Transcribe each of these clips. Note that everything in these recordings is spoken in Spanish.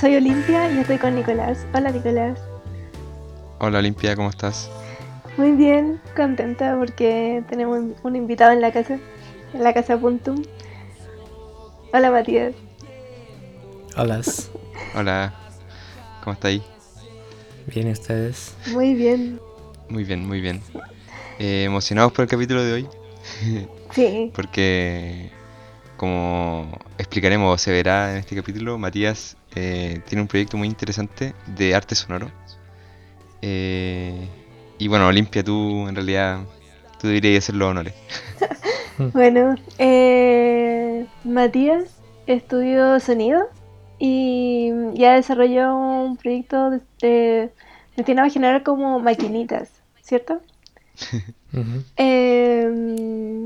Soy Olimpia y estoy con Nicolás. Hola Nicolás. Hola Olimpia, ¿cómo estás? Muy bien, contenta porque tenemos un invitado en la casa, en la casa Puntum. Hola Matías. Hola. Hola, ¿cómo está ahí? Bien, ¿y ustedes? Muy bien. Muy bien, muy bien. Eh, ¿Emocionados por el capítulo de hoy? Sí. Porque, como explicaremos o se verá en este capítulo, Matías eh, tiene un proyecto muy interesante de arte sonoro. Eh, y bueno, Olimpia, tú en realidad, tú deberías hacer los honores. bueno, eh, Matías estudió sonido y ya desarrolló un proyecto de, de destinado a generar como maquinitas, ¿cierto? Em,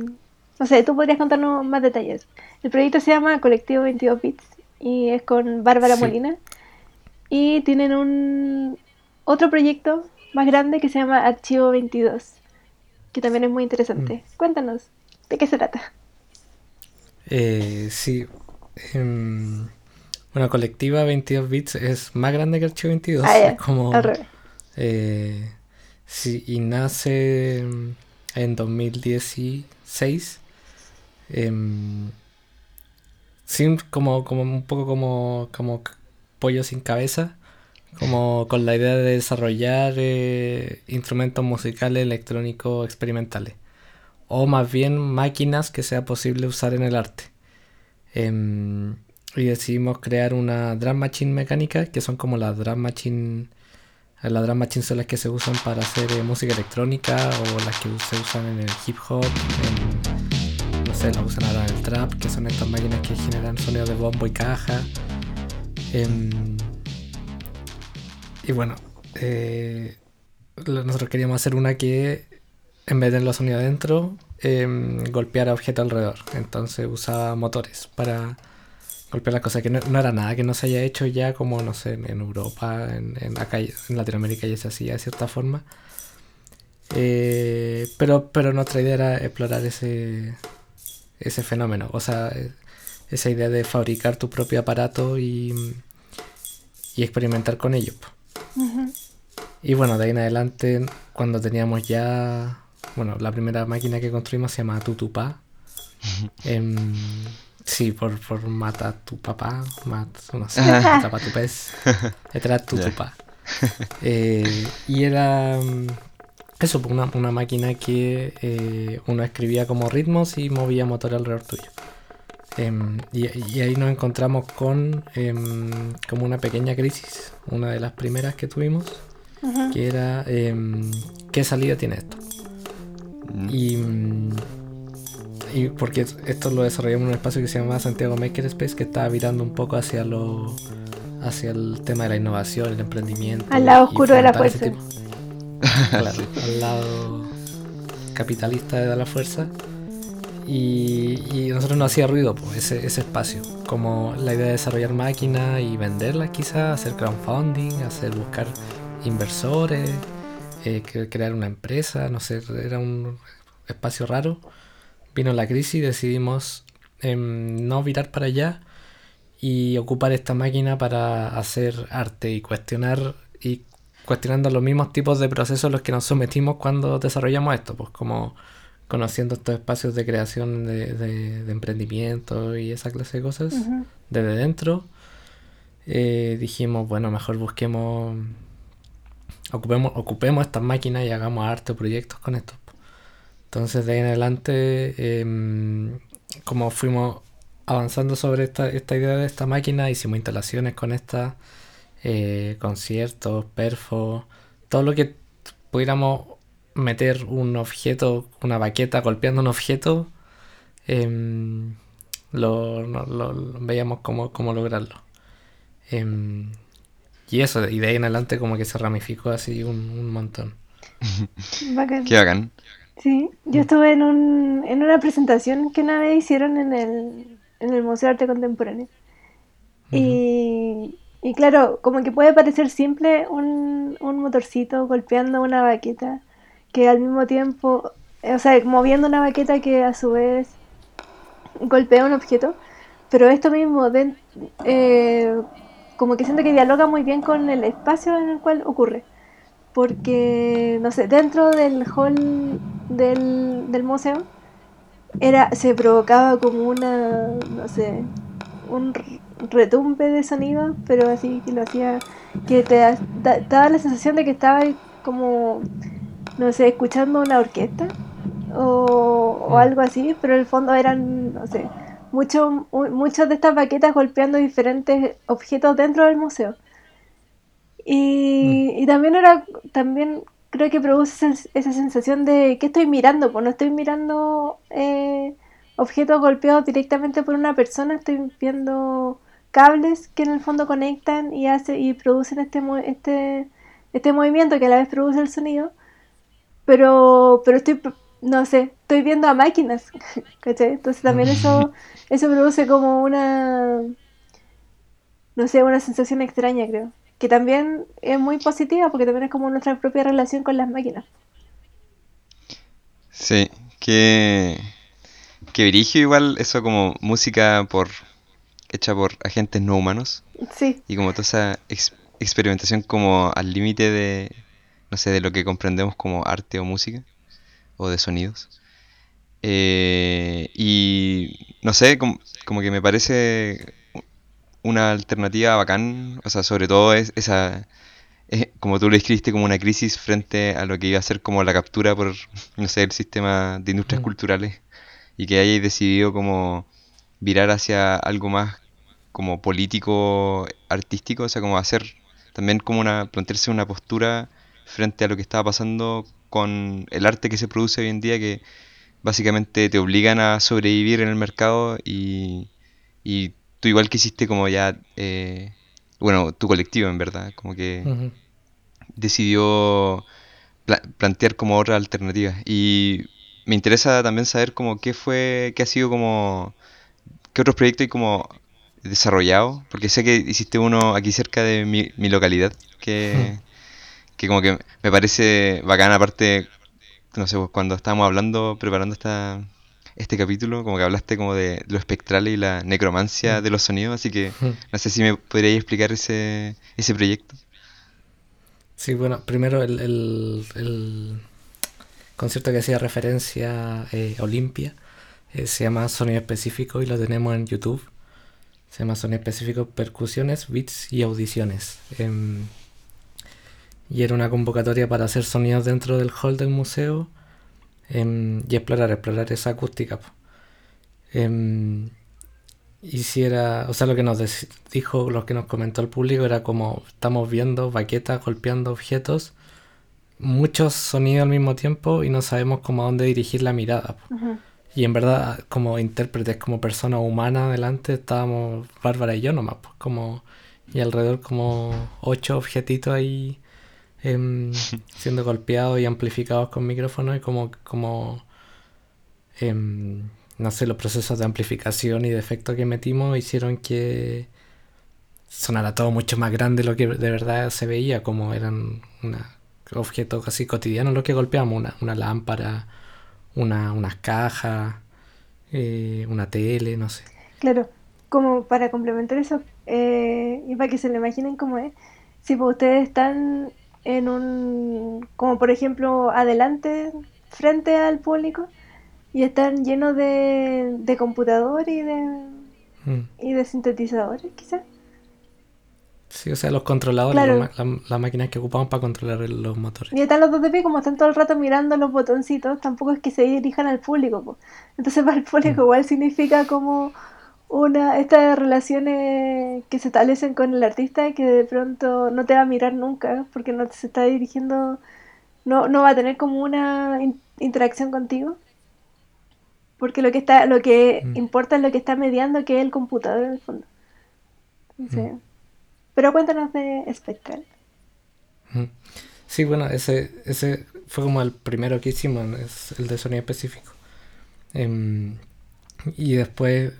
no sé, tú podrías contarnos más detalles. El proyecto se llama Colectivo 22 Bits y es con Bárbara Molina. Y tienen un otro proyecto más grande que se llama Archivo 22, que también es muy interesante. Mm. Cuéntanos, ¿de qué se trata? Eh, sí. Em, bueno, Colectiva 22 Bits es más grande que Archivo 22. Ah, es como, al revés. Eh, sí, y nace en 2016. Em, sin, como, como un poco como, como pollo sin cabeza. Como con la idea de desarrollar eh, instrumentos musicales electrónicos experimentales. O más bien máquinas que sea posible usar en el arte. Em, y decidimos crear una drum machine mecánica, que son como las drum machine las drum machines son las que se usan para hacer eh, música electrónica o las que se usan en el hip hop, las usan ahora el trap, que son estas máquinas que generan sonidos de bombo y caja. Em, y bueno, eh, nosotros queríamos hacer una que en vez de los sonidos adentro, eh, golpeara objetos alrededor. Entonces usaba motores para golpear las cosas, que no, era nada que no se haya hecho ya como, no sé, en Europa, en, en acá en Latinoamérica ya se hacía de cierta forma. Eh, pero, pero nuestra idea era explorar ese, ese fenómeno, o sea, esa idea de fabricar tu propio aparato y, y experimentar con ello. Y bueno, de ahí en adelante, cuando teníamos ya, bueno, la primera máquina que construimos se llama Tutupa. Sí, por, por mata tu papá, mat, no sé, tapa tu pez, era tu tupa. Eh, y era mm, eso, una, una máquina que eh, uno escribía como ritmos y movía motor alrededor tuyo. Em, y, ahí nos encontramos con em, como una pequeña crisis, una de las primeras que tuvimos, que era em, ¿qué salida tiene esto? Mm. Y y porque esto lo desarrollamos en un espacio que se llama Santiago Makerspace, que estaba virando un poco hacia lo hacia el tema de la innovación, el emprendimiento. Al lado oscuro de la fuerza. Claro, al lado capitalista de la fuerza. Y, y nosotros nos hacía ruido pues, ese, ese espacio, como la idea de desarrollar máquinas y venderlas quizás, hacer crowdfunding, hacer buscar inversores, eh, crear una empresa, no sé, era un espacio raro. Vino la crisis y decidimos em, no virar para allá y ocupar esta máquina para hacer arte y cuestionar y cuestionando los mismos tipos de procesos a los que nos sometimos cuando desarrollamos esto, pues como conociendo estos espacios de creación de, emprendimiento y esa clase de cosas desde dentro, eh, dijimos, bueno, mejor busquemos, ocupemos, ocupemos estas máquinas y hagamos arte o proyectos con esto. Entonces de ahí en adelante, em, como fuimos avanzando sobre esta, idea de esta máquina, hicimos instalaciones con esta, eh, conciertos, perfos, todo lo que pudiéramos meter un objeto, una baqueta golpeando un objeto, em, lo, veíamos cómo, cómo lograrlo. Em, y eso, y de ahí en adelante como que se ramificó así un, montón. Qué bacán. Sí, yo estuve en, un, en una presentación que una vez hicieron en el, en el Museo de Arte Contemporáneo. y, y, claro, como que puede parecer simple un, un motorcito golpeando una baqueta, que al mismo tiempo, o sea, moviendo una baqueta que a su vez golpea un objeto, pero esto mismo, eh, como que siento que dialoga muy bien con el espacio en el cual ocurre. Porque, no sé, dentro del hall del, del museo era, se provocaba como una, no sé, un retumbe de sonido, pero así que lo hacía, que te daba la sensación de que estaba como, no sé, escuchando una orquesta o, o algo así, pero en el fondo eran, no sé, mucho, muchas de estas baquetas golpeando diferentes objetos dentro del museo. Y, mm. y también era, también creo que produce esa, sensación de que estoy mirando, pues no estoy mirando eh, objetos golpeados directamente por una persona, estoy viendo cables que en el fondo conectan y hace y producen este este este movimiento que a la vez produce el sonido. Pero pero estoy no sé estoy viendo a máquinas ¿cachai? entonces también eso eso produce como una no sé una sensación extraña creo. Que también es muy positiva porque también es como nuestra propia relación con las máquinas. Sí que que dirige igual eso como música por hecha por agentes no humanos. Sí. Y como toda esa experimentación como al límite de, no sé, de lo que comprendemos como arte o música, o de sonidos. Eh, y no sé, como, que me parece una alternativa bacán, o sea, sobre todo es esa, como tú lo escribiste, como una crisis frente a lo que iba a ser como la captura por, no sé, el sistema de industrias mm. culturales y que hayáis decidido como virar hacia algo más como político artístico, o sea, como hacer también como una plantearse una postura frente a lo que estaba pasando con el arte que se produce hoy en día que básicamente te obligan a sobrevivir en el mercado y, y tú igual que hiciste como ya eh, bueno tu colectivo en verdad como que decidió plantear como otra alternativa y me interesa también saber como qué fue qué ha sido como qué otros proyectos hay como desarrollado? Porque sé que hiciste uno aquí cerca de mi, localidad, que, que como que me parece bacán, aparte, no sé, pues, cuando estábamos hablando, preparando esta, este capítulo, como que hablaste como de lo espectral y la necromancia de los sonidos, así que no sé si me podríais explicar ese, ese proyecto. Sí, bueno, primero el, el, concierto que hacía referencia eh, Olimpia eh, se llama Sonido Específico y lo tenemos en YouTube. Se llama Sonido Específico Percusiones, Beats y Audiciones. Em, y era una convocatoria para hacer sonidos dentro del hall del museo em, y explorar, explorar esa acústica. Eh, y si era, o sea, lo que nos dijo, lo que nos comentó el público era como estamos viendo baquetas golpeando objetos, muchos sonidos al mismo tiempo y no sabemos cómo a dónde dirigir la mirada. Y en verdad, como intérpretes, como persona humana adelante, estábamos Bárbara y yo nomás, pues como, y alrededor como ocho objetitos ahí em, siendo golpeados y amplificados con micrófonos y como, como em, no sé, los procesos de amplificación y de efecto que metimos hicieron que sonara todo mucho más grande de lo que de verdad se veía, como eran un objetos casi cotidianos lo que golpeamos, una, una lámpara una, unas cajas, eh, una tele, no sé. Claro, como para complementar eso, eh, y para que se lo imaginen cómo es, si pues ustedes están en un, como por ejemplo, adelante, frente al público, y están llenos de, de computador y de, mm. y de sintetizadores, quizás. Sí, o sea, los controladores, las máquinas que ocupamos para controlar los motores. Y están los dos de pie, como están todo el rato mirando los botoncitos, tampoco es que se dirijan al público. Entonces, para el público, mm. igual significa como una estas relaciones que se establecen con el artista que de pronto no te va a mirar nunca porque no se está dirigiendo, no, no va a tener como una interacción contigo. Porque lo que está, lo que mm. importa es lo que está mediando, que es el computador en el fondo. Entonces, mm. Pero cuéntanos de Spectral. Sí, bueno, ese, ese fue como el primero que hicimos, es el de sonido específico. Em, y después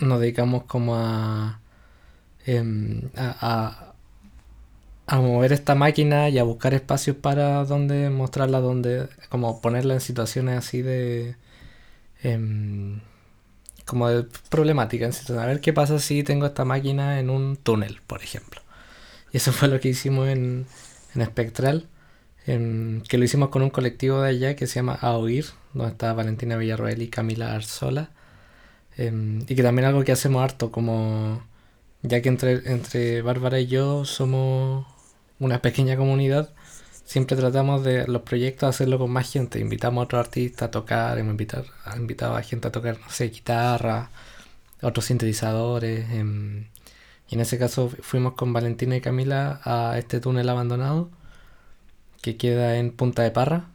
nos dedicamos como em, a, a, mover esta máquina y a buscar espacios para donde mostrarla, donde como ponerla en situaciones así de... Em, como de problemática. A ver qué pasa si tengo esta máquina en un túnel, por ejemplo. Y eso fue lo que hicimos en, en Spectral, que lo hicimos con un colectivo de allá que se llama A Oír, donde está Valentina Villarroel y Camila Arzola. Em, y que también algo que hacemos harto, como ya que entre, entre Bárbara y yo somos una pequeña comunidad, siempre tratamos de los proyectos hacerlo con más gente. Invitamos a otros artistas a tocar, hemos invitado, invitado a gente a tocar, no sé, guitarra, otros sintetizadores. Em, y en ese caso fuimos con Valentina y Camila a este túnel abandonado que queda en Punta de Parra,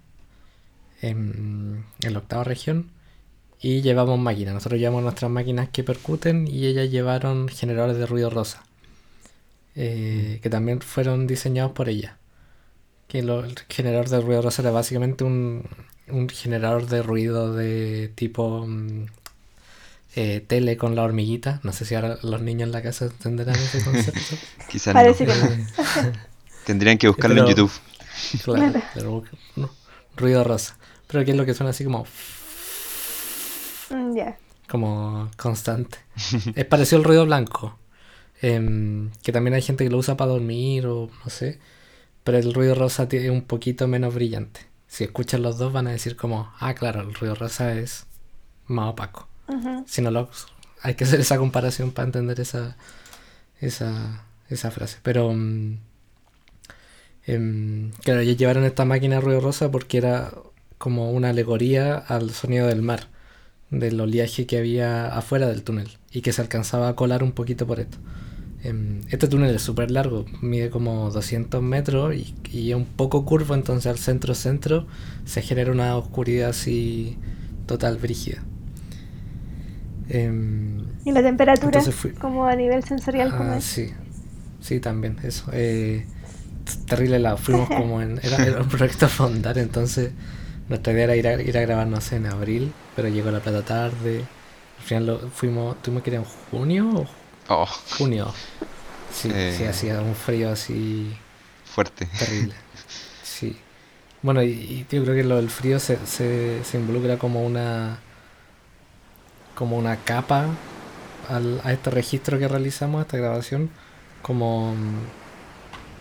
en, la octava región. Y llevamos máquinas. Nosotros llevamos nuestras máquinas que percuten y ellas llevaron generadores de ruido rosa. Eh, que también fueron diseñados por ella. Que el generador de ruido rosa era básicamente un, un generador de ruido de tipo mm, eh, tele con la hormiguita. No sé si ahora los niños en la casa entenderán ese concepto. Quizás Parece que no. Tendrían que buscarlo en YouTube. Claro, pero, ruido rosa. Pero que es lo que suena así como. Mm, como constante. es parecido al ruido blanco. Em, que también hay gente que lo usa para dormir o no sé. Pero el ruido rosa tiene un poquito menos brillante. Si escuchan los dos van a decir como, ah, claro, el ruido rosa es más opaco. Si no lo... Hay que hacer esa comparación para entender esa, esa, esa frase. Pero... Em, claro, ellos llevaron esta máquina ruido rosa porque era como una alegoría al sonido del mar, del oleaje que había afuera del túnel y que se alcanzaba a colar un poquito por esto. Em, este túnel es súper largo, mide como 200 metros y, es un poco curvo, entonces al centro-centro se genera una oscuridad así total brígida. Em, ¿Y la temperatura? Como a nivel sensorial, ah, Sí, sí, también, eso. Eh, terrible lado, fuimos como en. Era, un proyecto a fondar, entonces nuestra idea era ir a, ir a grabar, no sé, en abril, pero llegó la plata tarde. Al final lo, fuimos, tuvimos que ir en junio o Oh. Junio. Sí, sí, eh. hacía un frío así. Fuerte. Terrible. Sí. Bueno, y, yo creo que lo del frío se, se, involucra como una. como una capa al, a este registro que realizamos, a esta grabación, como.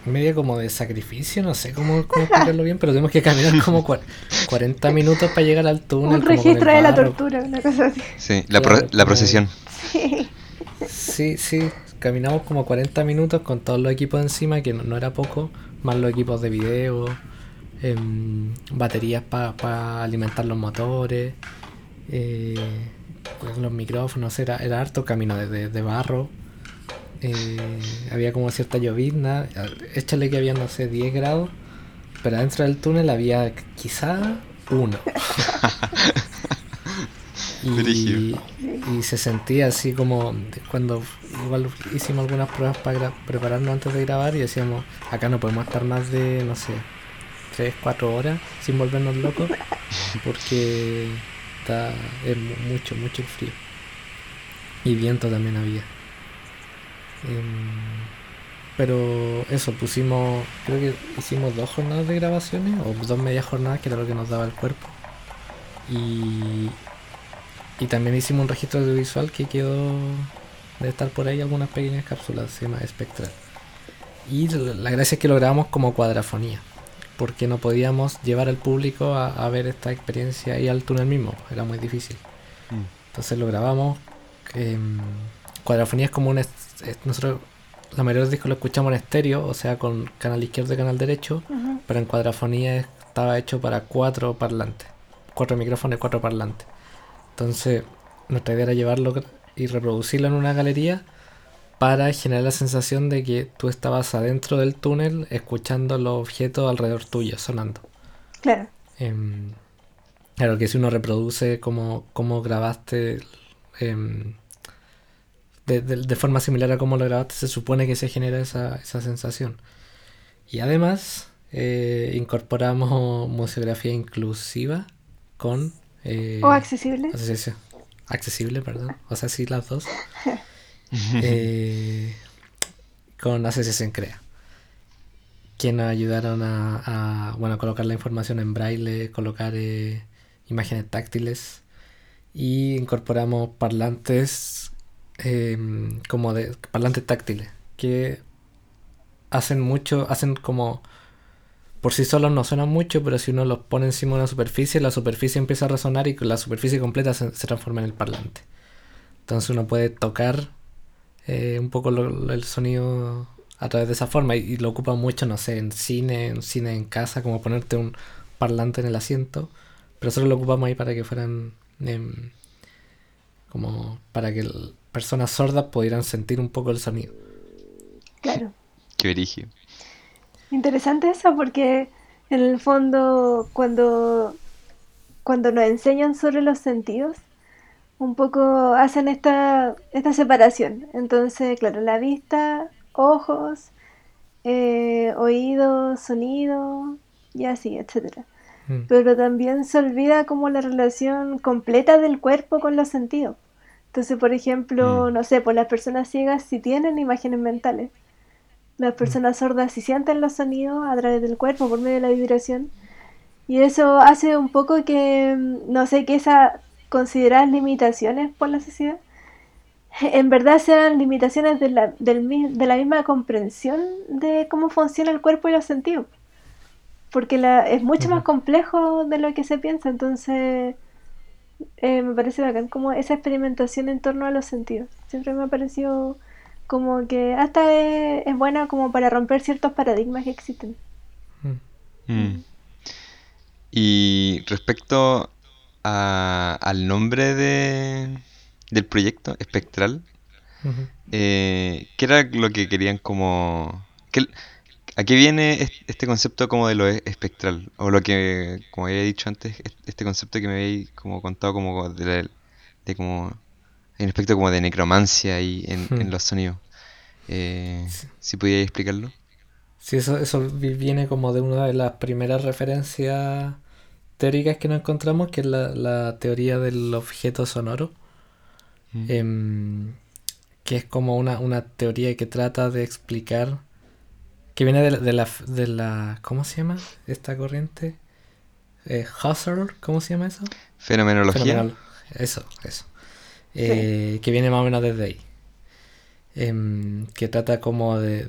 medio como de sacrificio, no sé cómo, cómo explicarlo bien, pero tenemos que caminar como 40 minutos para llegar al túnel. Un registro de la tortura, una cosa así. Sí, la, la procesión. Sí. Sí, sí, caminamos como 40 minutos con todos los equipos encima, que no, era poco, más los equipos de video, em, baterías para alimentar los motores, eh, los micrófonos, era, era harto camino de, de barro. Eh, había como cierta llovizna, échale que había, no sé, 10 grados, pero dentro del túnel había quizá uno. Y, se sentía así como cuando igual hicimos algunas pruebas para prepararnos antes de grabar y decíamos, acá no podemos estar más de, no sé, 3, 4 horas sin volvernos locos porque está es mucho, mucho frío. Y viento también había. Em, pero eso, pusimos, creo que hicimos dos jornadas de grabaciones o dos medias jornadas que era lo que nos daba el cuerpo. Y, y también hicimos un registro audiovisual que quedó de estar por ahí algunas pequeñas cápsulas, se llama Espectral. Y la gracia es que lo grabamos como cuadrafonía, porque no podíamos llevar al público a, ver esta experiencia y al túnel mismo, era muy difícil. Mm. Entonces lo grabamos. Em, cuadrafonía es como un. nosotros la mayoría de los discos lo escuchamos en estéreo, o sea, con canal izquierdo y canal derecho, pero en cuadrafonía estaba hecho para cuatro parlantes, cuatro micrófonos y cuatro parlantes. Entonces, nuestra idea era llevarlo y reproducirlo en una galería para generar la sensación de que tú estabas adentro del túnel escuchando los objetos alrededor tuyo sonando. Claro. Em, claro que si uno reproduce como, como grabaste em, de, forma similar a como lo grabaste, se supone que se genera esa, esa sensación. Y además eh, incorporamos museografía inclusiva con eh, ¿O accesible? Accesible, perdón. O sea, sí, las dos. eh, con Asociación Crea. Que nos ayudaron a, bueno, colocar la información en braille, colocar eh, imágenes táctiles y incorporamos parlantes em, como de parlantes táctiles que hacen mucho, hacen como por sí solos no suenan mucho, pero si uno los pone encima de una superficie, la superficie empieza a resonar y la superficie completa se, transforma en el parlante. Entonces uno puede tocar eh, un poco el sonido a través de esa forma y, lo ocupa mucho, no sé, en cine, en cine en casa, como ponerte un parlante en el asiento, pero solo lo ocupamos ahí para que fueran em, como para que personas sordas pudieran sentir un poco el sonido. Claro. Qué origen. Interesante eso porque en el fondo cuando, cuando nos enseñan sobre los sentidos, un poco hacen esta, esta separación. Entonces, claro, la vista, ojos, eh, oídos, sonido y así, etcétera. Mm. Pero también se olvida como la relación completa del cuerpo con los sentidos. Entonces, por ejemplo, mm. no sé, por las personas ciegas sí tienen imágenes mentales las personas sordas si sienten los sonidos a través del cuerpo por medio de la vibración. Y eso hace un poco que, no sé, que esas consideradas limitaciones por la sociedad, en verdad sean limitaciones de la, de la misma comprensión de cómo funciona el cuerpo y los sentidos. Porque la, es mucho más complejo de lo que se piensa, entonces eh, me parece bacán como esa experimentación en torno a los sentidos. Siempre me ha parecido como que hasta es, buena como para romper ciertos paradigmas que existen. Mm. Mm. Y respecto al nombre de, del proyecto, Espectral, eh, ¿qué era lo que querían como... ¿A qué viene este concepto como de lo espectral? O lo que, como había dicho antes, este concepto que me habéis como contado como de, de como hay un aspecto como de necromancia ahí en, hmm. los sonidos. Eh, si podíais explicarlo. Sí, eso, eso viene como de una de las primeras referencias teóricas que nos encontramos, que es la, teoría del objeto sonoro. Mm. Em, que es como una, teoría que trata de explicar. que viene de, la, de la. ¿Cómo se llama esta corriente? Eh, Husserl, ¿cómo se llama eso? Fenomenología. eso, eso. Eh, que viene más o menos desde ahí. Em, que trata como de,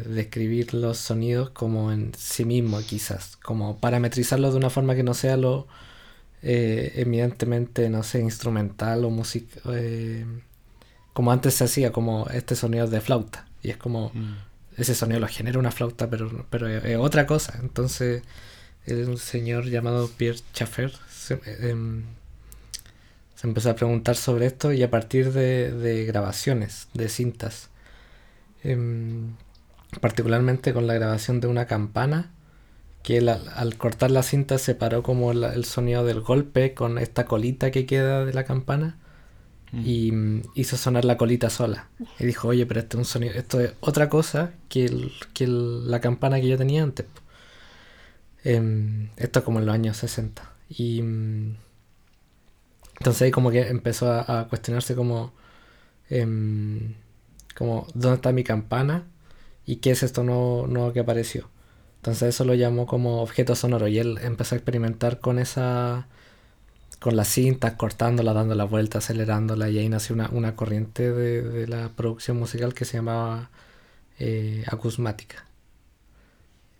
describir los sonidos como en sí mismo quizás, como parametrizarlos de una forma que no sea lo eh, evidentemente, no sé, instrumental o música, eh, como antes se hacía, como este sonido de flauta, y es como, mm. ese sonido lo genera una flauta, pero, pero es, otra cosa, entonces un señor llamado Pierre Schaffer em, se empezó a preguntar sobre esto y a partir de, grabaciones, de cintas, em, particularmente con la grabación de una campana, que al, cortar la cinta separó como el sonido del golpe con esta colita que queda de la campana mm. y mm, hizo sonar la colita sola. Y dijo, oye, pero esto es un sonido, esto es otra cosa que, la campana que yo tenía antes. Em, esto como en los años 60. Y mm, entonces ahí como que empezó a, cuestionarse como, como, ¿dónde está mi campana? ¿Y qué es esto nuevo, que apareció? Entonces eso lo llamó como objeto sonoro y él empezó a experimentar con esa, con las cintas, cortándola, dando la vuelta, acelerándola y ahí nació una, corriente de, la producción musical que se llamaba eh, acusmática.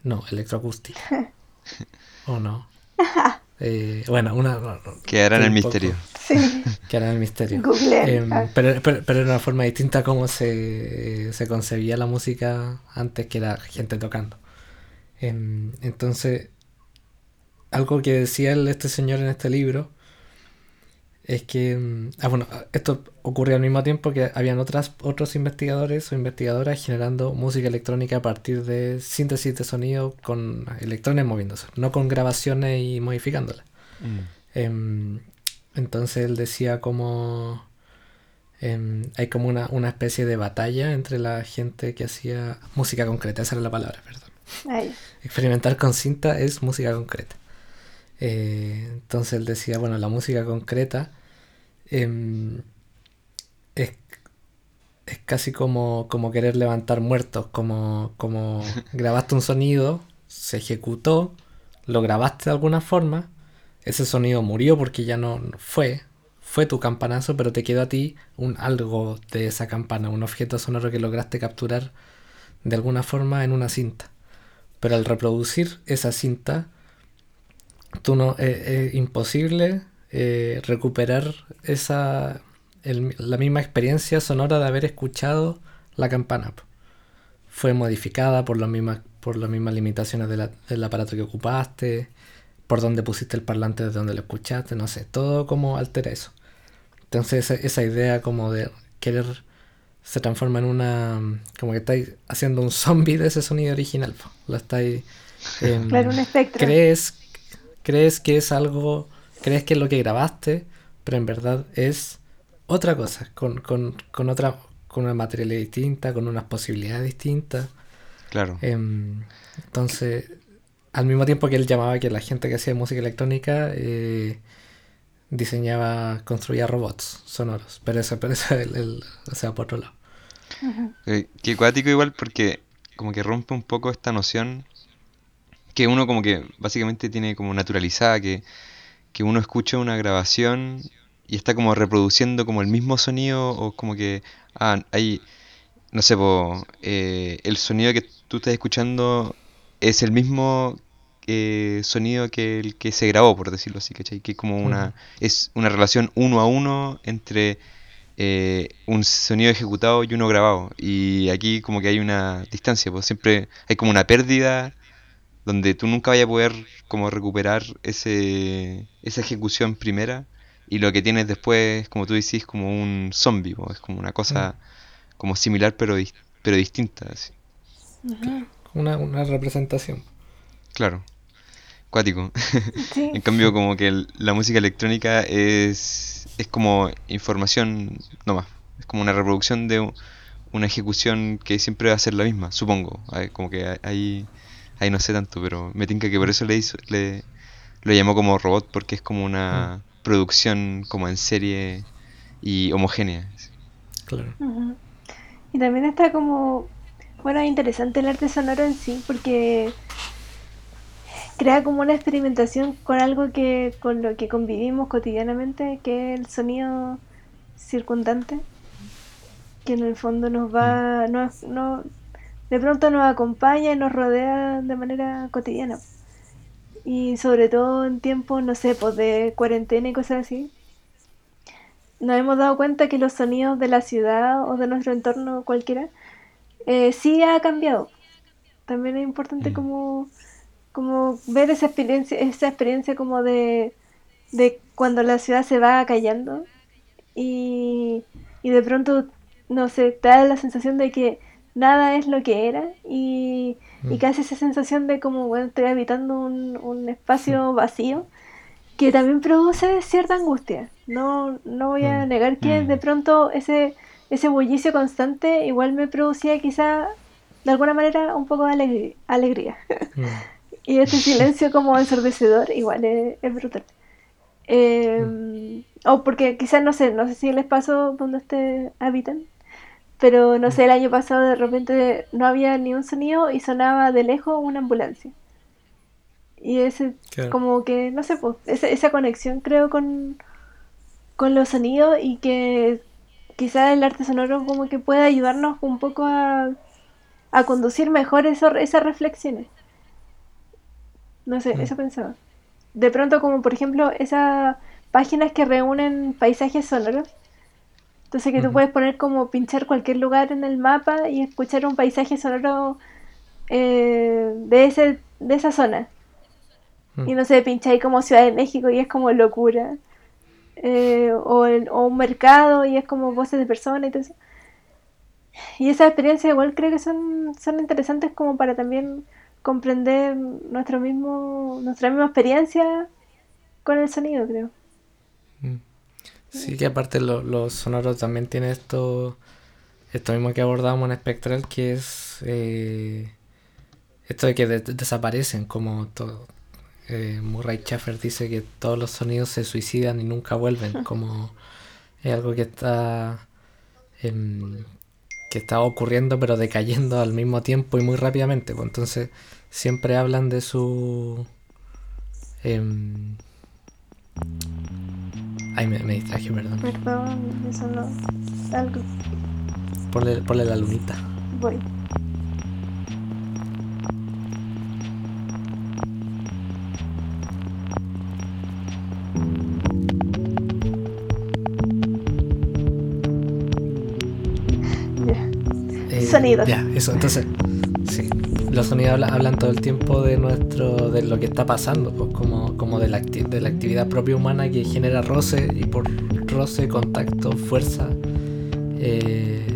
No, electroacústica. ¿O no? Eh, bueno, una... Que era en el misterio. Sí. Que era en el misterio. Ah. pero, pero, era una forma distinta como se, se, concebía la música antes que era gente tocando. Em, entonces, algo que decía este señor en este libro es que, mm, ah, bueno, esto ocurrió al mismo tiempo que habían otras, otros investigadores o investigadoras generando música electrónica a partir de síntesis de sonido con electrones moviéndose, no con grabaciones y modificándolas. Mm. Em, entonces él decía como em, hay como una, una, especie de batalla entre la gente que hacía música concreta, esa era la palabra, perdón. Experimentar con cinta es música concreta. Eh, entonces él decía, bueno, la música concreta Em, es, casi como, como querer levantar muertos, como, como grabaste un sonido, se ejecutó, lo grabaste de alguna forma, ese sonido murió porque ya no fue, fue tu campanazo, pero te quedó a ti un algo de esa campana, un objeto sonoro que lograste capturar de alguna forma en una cinta. Pero al reproducir esa cinta, tú no es imposible eh, recuperar esa la misma experiencia sonora de haber escuchado la campana. Fue modificada por las mismas por las mismas limitaciones del aparato que ocupaste, por donde pusiste el parlante desde donde lo escuchaste, no sé, todo como altera eso. Entonces esa, idea como de querer se transforma en una como que estáis haciendo un zombie de ese sonido original, lo estáis claro, un espectro. crees crees que es algo crees que es lo que grabaste, pero en verdad es otra cosa, con, con, con otra, con una materialidad distinta, con unas posibilidades distintas. Claro. Em, entonces, al mismo tiempo que él llamaba que la gente que hacía música electrónica eh, diseñaba, construía robots sonoros, pero eso, pero eso el, o sea, por otro lado. Eh, que cuático igual porque como que rompe un poco esta noción que uno como que básicamente tiene como naturalizada que que uno escucha una grabación y está como reproduciendo como el mismo sonido o como que, ah, hay, no sé, eh, el sonido que tú estás escuchando es el mismo eh, sonido que el que se grabó, por decirlo así, ¿cachai? Que como una, es una relación uno a uno entre eh, un sonido ejecutado y uno grabado. Y aquí como que hay una distancia, pues siempre hay como una pérdida donde tú nunca vayas a poder como recuperar ese, esa ejecución primera y lo que tienes después, como tú decís, como un zombie, es como una cosa mm. como similar pero, pero distinta. Una, una representación. Claro, cuático. en cambio, como que la música electrónica es, es como información nomás, es como una reproducción de una ejecución que siempre va a ser la misma, supongo. Como que hay Ahí no sé tanto, pero me tinca que por eso le hizo, le lo llamó como robot porque es como una mm. producción como en serie y homogénea. Claro. Y también está como, bueno, interesante el arte sonoro en sí porque crea como una experimentación con algo que con lo que convivimos cotidianamente, que es el sonido circundante, que en el fondo nos va, mm. no, no, de pronto nos acompaña y nos rodea de manera cotidiana. Y sobre todo en tiempos, no sé, pues de cuarentena y cosas así, nos hemos dado cuenta que los sonidos de la ciudad o de nuestro entorno cualquiera eh, sí ha cambiado. También es importante mm. como, como ver esa experiencia, esa experiencia como de, de cuando la ciudad se va callando y, y de pronto, no sé, te da la sensación de que nada es lo que era y, y mm. casi esa sensación de como, bueno, estoy habitando un, espacio mm. vacío que también produce cierta angustia. No, no voy a mm. negar que de pronto ese, ese bullicio constante igual me producía quizá de alguna manera un poco de alegría. y ese silencio como ensordecedor igual es, brutal. Eh, o porque quizás no sé, no sé si les pasó donde ustedes habitan, pero no sé, el año pasado de repente no había ni un sonido y sonaba de lejos una ambulancia. Y ese, como que, no sé, pues, esa, esa conexión creo con, con los sonidos y que quizás el arte sonoro como que pueda ayudarnos un poco a, a conducir mejor eso, esas reflexiones. No sé, mm. eso pensaba. De pronto como por ejemplo esas páginas que reúnen paisajes sonoros entonces que tú puedes poner como pinchar cualquier lugar en el mapa y escuchar un paisaje sonoro eh, de, ese, de esa zona. Y no sé, ahí como Ciudad de México y es como locura. Eh, o, o, un mercado y es como voces de personas y todo eso. Y esas experiencias igual creo que son, son interesantes como para también comprender nuestro mismo, nuestra misma experiencia con el sonido, creo. Sí, que aparte los sonoros también tienen esto, esto mismo que abordábamos en Espectral, que es eh, esto de que desaparecen, como todo. Eh, Murray Schaffer dice que todos los sonidos se suicidan y nunca vuelven, como es algo que está que está ocurriendo pero decayendo al mismo tiempo y muy rápidamente. Pues entonces siempre hablan de su em, Ay, me, me distraje, perdón. Perdón, eso no. Algo. Ponle, ponle la lunita. Voy. Ya. Eh, Sonidos. Ya, eso, entonces. Los sonidos habla- hablan todo el tiempo de nuestro, de lo que está pasando, pues como, como de, la acti- de la actividad propia humana que genera roce y por roce, contacto, fuerza, eh,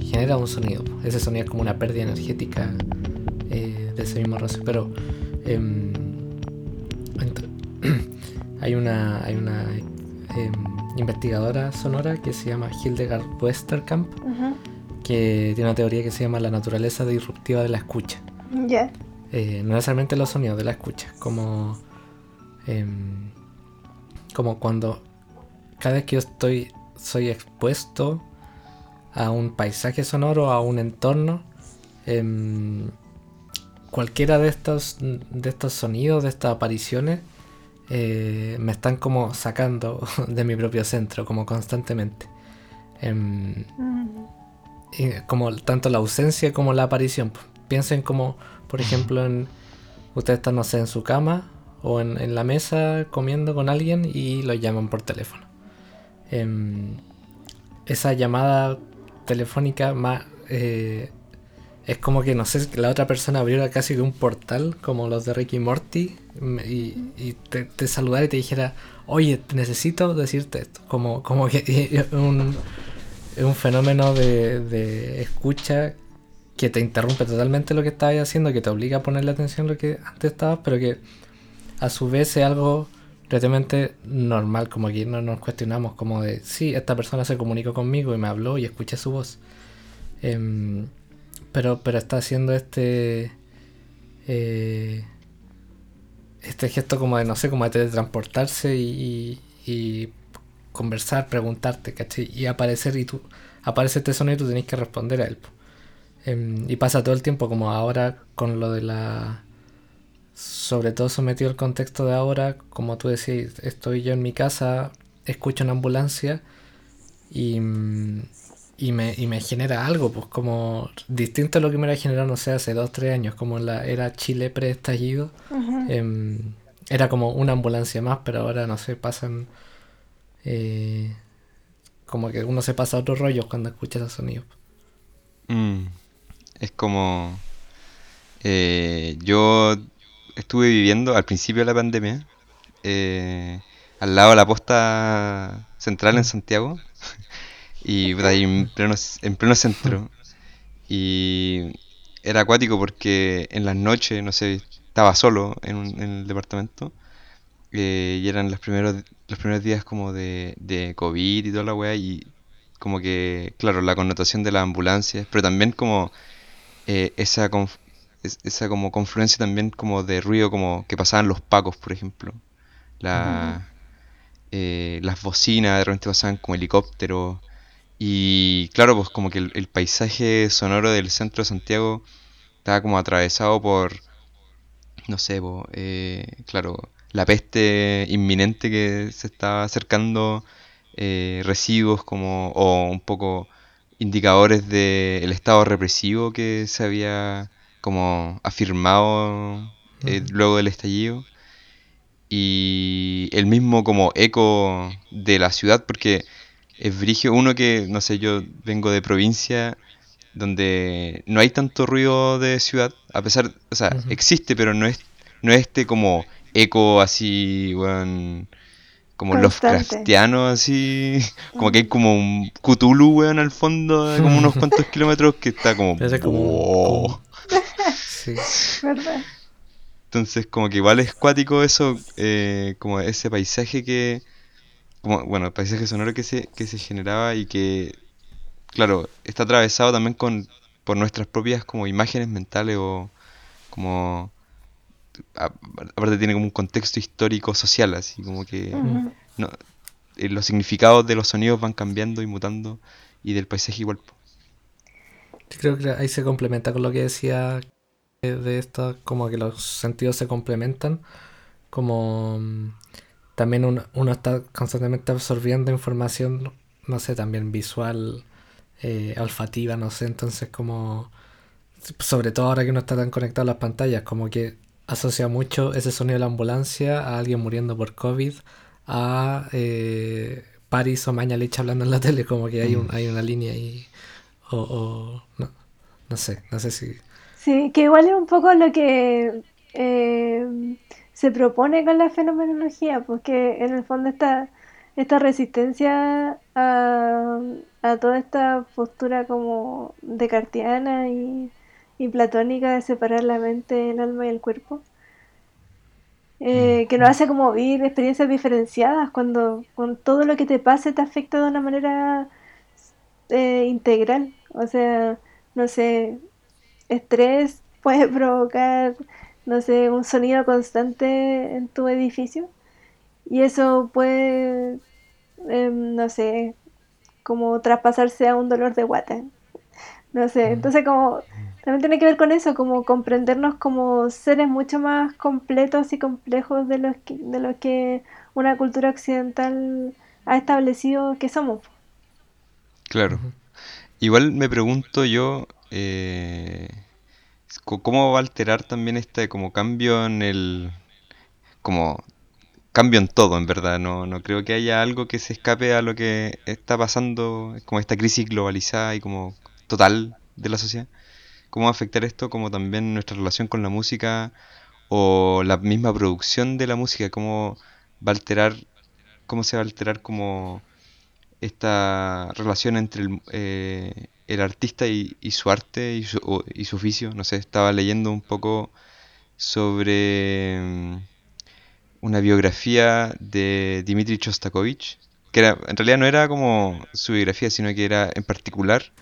genera un sonido. pues. Ese sonido es como una pérdida energética eh, de ese mismo roce. Pero em, hay una, hay una em, investigadora sonora que se llama Hildegard Westerkamp. Que tiene una teoría que se llama la naturaleza disruptiva de la escucha. Ya. Eh, no necesariamente los sonidos de la escucha, como, em, como cuando cada vez que yo estoy, soy expuesto a un paisaje sonoro, a un entorno, em, cualquiera de estos, de estos sonidos, de estas apariciones, eh, me están como sacando de mi propio centro, como constantemente. Em, Mm. Y como tanto la ausencia como la aparición. Piensen como, por ejemplo, en ustedes están, no sé, en su cama o en, en la mesa comiendo con alguien y lo llaman por teléfono. Em, esa llamada telefónica más eh, es como que no sé, la otra persona abriera casi que un portal como los de Ricky Morty m- y, y te, te saludara y te dijera, oye, necesito decirte esto. Como, como que un, es un fenómeno de, de escucha que te interrumpe totalmente lo que estabas haciendo, que te obliga a ponerle atención a lo que antes estabas, pero que a su vez es algo relativamente normal, como que no nos cuestionamos, como de, sí, esta persona se comunicó conmigo y me habló y escuché su voz. Em, pero, pero está haciendo este... eh, este gesto como de, no sé, como de teletransportarse y- y conversar, preguntarte, ¿cachai? Y aparecer y tú, aparece este sonido y tú tenés que responder a él. Em, y pasa todo el tiempo como ahora con lo de la... Sobre todo sometido al contexto de ahora, como tú decías, estoy yo en mi casa, escucho una ambulancia y, y, me, y me genera algo, pues como distinto a lo que me hubiera generado, no sé, hace dos, tres años, como en la era Chile pre-estallido. Em, era como una ambulancia más, pero ahora no sé, pasan. Eh, como que uno se pasa a otros rollos cuando escucha esos sonidos. Mm, Es como... eh, yo estuve viviendo al principio de la pandemia, eh, al lado de la posta central en Santiago, y ahí en pleno, en pleno centro. Y era acuático porque en las noches, no sé, estaba solo en, un- en el departamento, eh, y eran los primeros, los primeros días como de, de COVID y toda la weá, y como que, claro, la connotación de las ambulancias, pero también como eh, esa, conf- esa como confluencia también como de ruido como que pasaban los pacos, por ejemplo. La, eh, las bocinas de repente pasaban como helicópteros. Y claro, pues como que el, el paisaje sonoro del centro de Santiago estaba como atravesado por, no sé, po, eh, claro, la peste inminente que se estaba acercando, eh, residuos como, o un poco indicadores del estado represivo que se había como afirmado eh, luego del estallido. Y el mismo como eco de la ciudad porque es brigio uno que no sé yo vengo de provincia donde no hay tanto ruido de ciudad a pesar o sea existe pero no es no es este como eco así weón como Constante. Lovecraftiano así como que hay como un Cthulhu weón al fondo de como unos cuantos kilómetros que está como Sí. ¿Verdad? Entonces, como que igual es cuático eso, eh, como ese paisaje que, como, bueno, el paisaje sonoro que se, que se generaba y que, claro, está atravesado también con, por nuestras propias como imágenes mentales o como, aparte tiene como un contexto histórico social, así como que no, eh, los significados de los sonidos van cambiando y mutando y del paisaje igual. creo que ahí se complementa con lo que decía eh, de esto, como que los sentidos se complementan, como mm, también uno, uno está constantemente absorbiendo información, no sé, también visual, eh, olfativa, no sé, entonces como, sobre todo ahora que uno está tan conectado a las pantallas, como que asocia mucho ese sonido de la ambulancia a alguien muriendo por COVID, a eh, Paris o Mañalich hablando en la tele, como que hay, un, mm. hay una línea ahí, o, o no, no sé, no sé si... Sí, que igual es un poco lo que eh, se propone con la fenomenología, porque en el fondo esta, esta resistencia a, toda esta postura como descartiana y, y platónica de separar la mente, el alma y el cuerpo, eh, mm. que nos hace como vivir experiencias diferenciadas cuando con todo lo que te pase te afecta de una manera eh, integral. O sea, no sé, estrés puede provocar no sé, un sonido constante en tu edificio. Y eso puede, em, no sé, como traspasarse a un dolor de guata. No sé, entonces como también tiene que ver con eso, como comprendernos como seres mucho más completos y complejos de los que, de los que una cultura occidental ha establecido que somos. Claro. Igual me pregunto yo, eh, cómo va a alterar también este como cambio en el como cambio en todo en verdad no, no creo que haya algo que se escape a lo que está pasando como esta crisis globalizada y como total de la sociedad cómo va a afectar esto como también nuestra relación con la música o la misma producción de la música cómo va a alterar cómo se va a alterar como esta relación entre el, eh, el artista y, su arte y su, y su, oficio. No sé, estaba leyendo un poco sobre mm, una biografía de Dmitri Shostakovich, que era, en realidad no era como su biografía, sino que era en particular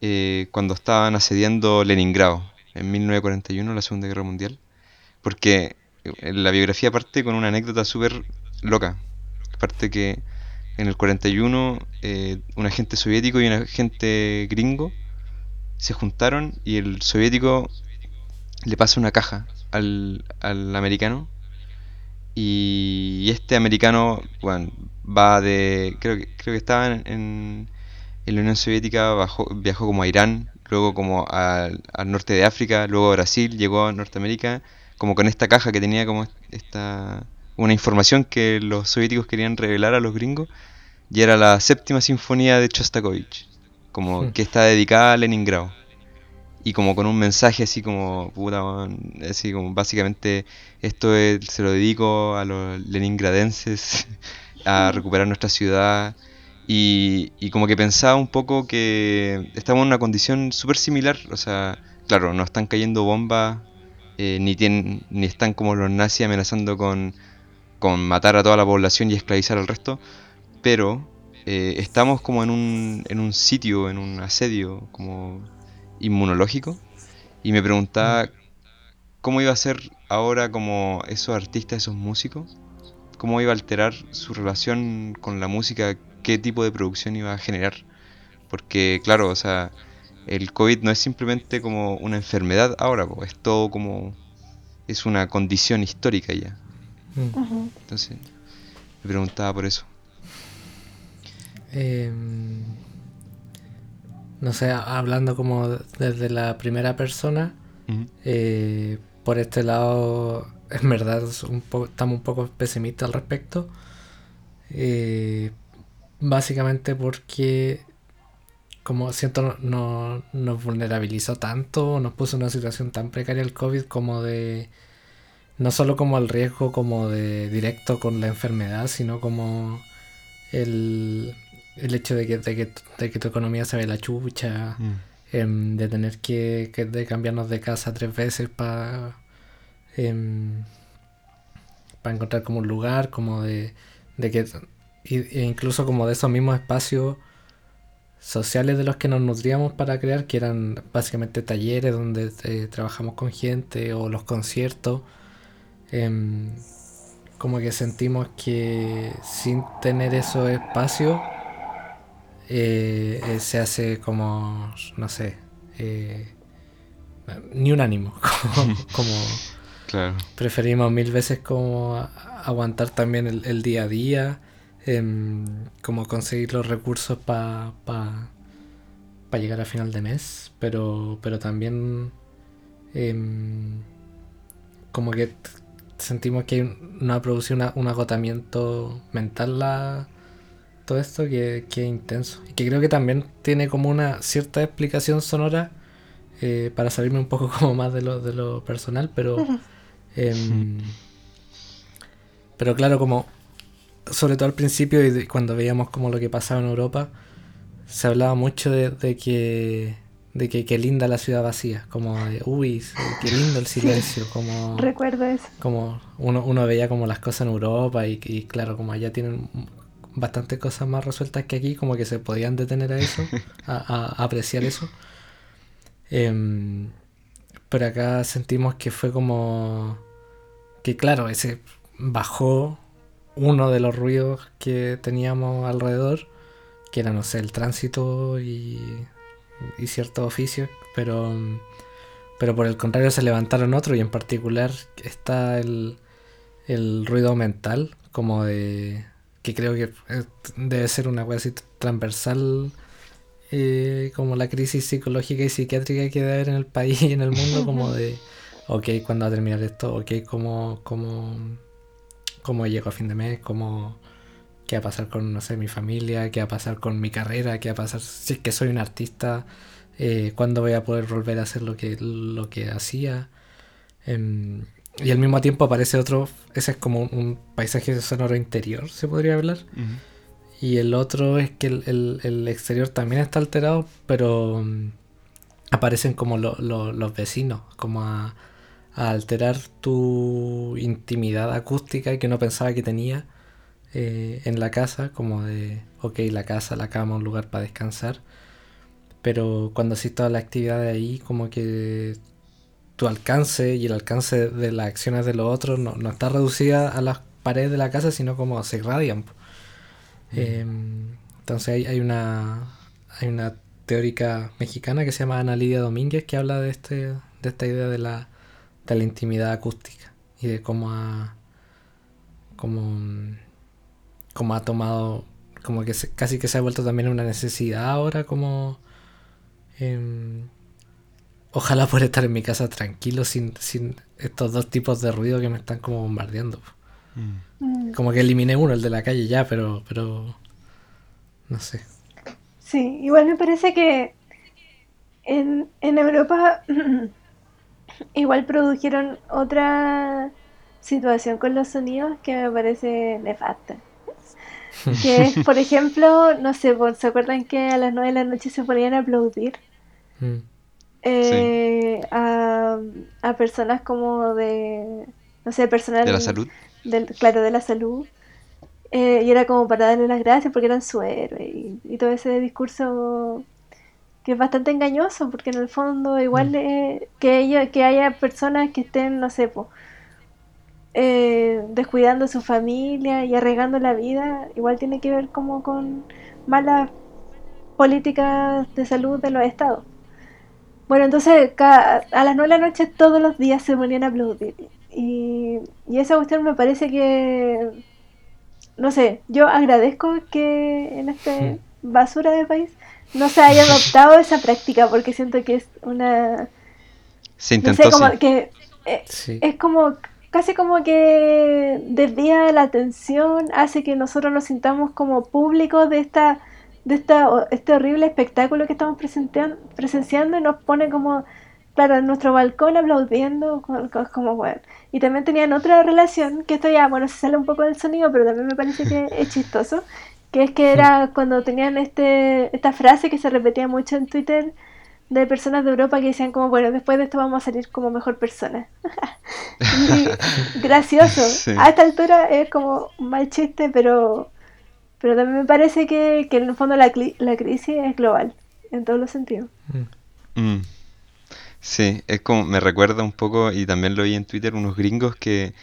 eh, cuando estaban asediando Leningrado en 1941, la Segunda Guerra Mundial, porque eh, la biografía parte con una anécdota súper loca, aparte que en el 41 eh, un agente soviético y un agente gringo se juntaron y el soviético le pasa una caja al, al americano y este americano bueno, va de creo que creo que estaba en, en, la Unión Soviética viajó como a Irán luego como al, al norte de África luego a Brasil llegó a Norteamérica como con esta caja que tenía como esta una información que los soviéticos querían revelar a los gringos y era la séptima sinfonía de Chostakovich, como hmm. que está dedicada a Leningrado. Y como con un mensaje así como, puta, así como básicamente esto se lo dedico a los leningradenses, a recuperar nuestra ciudad. Y, y, como que pensaba un poco que estamos en una condición súper similar, o sea, claro, no están cayendo bombas, eh, ni, tienen, ni están como los nazis amenazando con, con matar a toda la población y esclavizar al resto, pero eh, estamos como en un, en un sitio, en un asedio como inmunológico y me preguntaba cómo iba a ser ahora como esos artistas, esos músicos, cómo iba a alterar su relación con la música, qué tipo de producción iba a generar. Porque claro, o sea, el COVID no es simplemente como una enfermedad ahora, es todo como... es una condición histórica ya. Mm. Entonces, me preguntaba por eso. Em, no sé, hablando como desde la primera persona, eh, por este lado, en verdad estamos un poco pesimistas al respecto. Eh, básicamente porque, como siento, no, nos vulnerabilizó tanto, nos puso en una situación tan precaria el COVID como de, no solo como el riesgo como de directo con la enfermedad, sino como el, el hecho de que, de que, tu economía se ve la chucha, mm. em, de tener que, de cambiarnos de casa tres veces para em, para encontrar como un lugar, como de, de que e incluso como de esos mismos espacios sociales de los que nos nutríamos para crear, que eran básicamente talleres donde eh, trabajamos con gente o los conciertos. Em, como que sentimos que sin tener esos espacios eh, eh, se hace como, no sé, ni un ánimo, como, Claro. Preferimos mil veces como aguantar también el, el día a día, em, como conseguir los recursos para pa, pa llegar a final de mes, pero, pero también em, como que sentimos que nos ha producido una- un agotamiento mental la, todo esto que, que es intenso. Y que creo que también tiene como una cierta explicación sonora eh, para salirme un poco como más de lo, de lo personal, pero... em, pero claro, como sobre todo al principio y de- cuando veíamos como lo que pasaba en Europa, se hablaba mucho de, de que de que qué linda la ciudad vacía, como de uy, qué lindo el silencio, como Recuerdo eso. como uno, uno veía como las cosas en Europa y, y claro, como allá tienen bastantes cosas más resueltas que aquí, como que se podían detener a eso, a, a- a apreciar eso. Em, pero acá sentimos que fue como que claro, ese bajó uno de los ruidos que teníamos alrededor, que era, no sé, el tránsito y, y ciertos oficios, pero, pero por el contrario se levantaron otros y en particular está el, el ruido mental, como de que creo que debe ser una cosa transversal eh, como la crisis psicológica y psiquiátrica que debe haber en el país y en el mundo, como de, ok, ¿cuándo va a terminar esto? Ok, ¿cómo, cómo, cómo llego a fin de mes? ¿Cómo, ¿Qué va a pasar con, no sé, mi familia? ¿Qué va a pasar con mi carrera? ¿Qué va a pasar si es que soy un artista? Eh, ¿Cuándo voy a poder volver a hacer lo que, lo que hacía? Em, y al mismo tiempo aparece otro, ese es como un, un paisaje sonoro interior, se podría hablar. Y el otro es que el, el- el exterior también está alterado, pero mm, aparecen como lo- lo- los vecinos, como a, a alterar tu intimidad acústica que no pensaba que tenía eh, en la casa, como de, ok, la casa, la cama, un lugar para descansar. Pero cuando haces toda la actividad de ahí, como que tu alcance y el alcance de las acciones de los otros no, no está reducida a las paredes de la casa, sino como se irradian. Eh, entonces hay, hay una hay una teórica mexicana que se llama Ana Lidia Domínguez que habla de este de esta idea de la de la intimidad acústica y de cómo ha cómo, cómo ha tomado como que se- casi que se ha vuelto también una necesidad ahora como em, ojalá poder estar en mi casa tranquilo sin, sin estos dos tipos de ruido que me están como bombardeando. Mm, como que eliminé uno el de la calle ya pero pero no sé Sí, igual me parece que en, en Europa igual produjeron otra situación con los sonidos que me parece nefasta. Que es, por ejemplo, no sé, ¿se acuerdan que a las 9 de la noche se ponían a aplaudir? Mm. eh, a, a personas como de, no sé, personal De la salud. del, claro, de la salud. Eh, y era como para darle las gracias porque eran su héroe y, y todo ese discurso que es bastante engañoso porque en el fondo igual Mm. eh, que ella, que haya personas que estén, no sé, po, eh, descuidando su familia y arriesgando la vida, igual tiene que ver como con malas políticas de salud de los estados. Bueno, entonces a las 9 de la noche todos los días se ponían a aplaudir. Y, y esa cuestión me parece que, no sé, yo agradezco que en este basura de país no se haya adoptado esa práctica porque siento que es una, Se no sé, como sí. que eh, Sí. es como casi como que desvía la atención, hace que nosotros nos sintamos como públicos de esta de esta, o- este horrible espectáculo que estamos presenciando y nos pone como, claro, en nuestro balcón aplaudiendo, como bueno. Y también tenían otra relación, que esto ya, bueno, se sale un poco del sonido, pero también me parece que es chistoso, que es que era cuando tenían este esta frase que se repetía mucho en Twitter de personas de Europa que decían como, bueno, después de esto vamos a salir como mejor persona. Y gracioso. Sí. A esta altura es como un mal chiste, pero, pero también me parece que, que en el fondo la, la crisis es global, en todos los sentidos. Mm. Mm. Sí, es como, me recuerda un poco, y también lo vi en Twitter, unos gringos que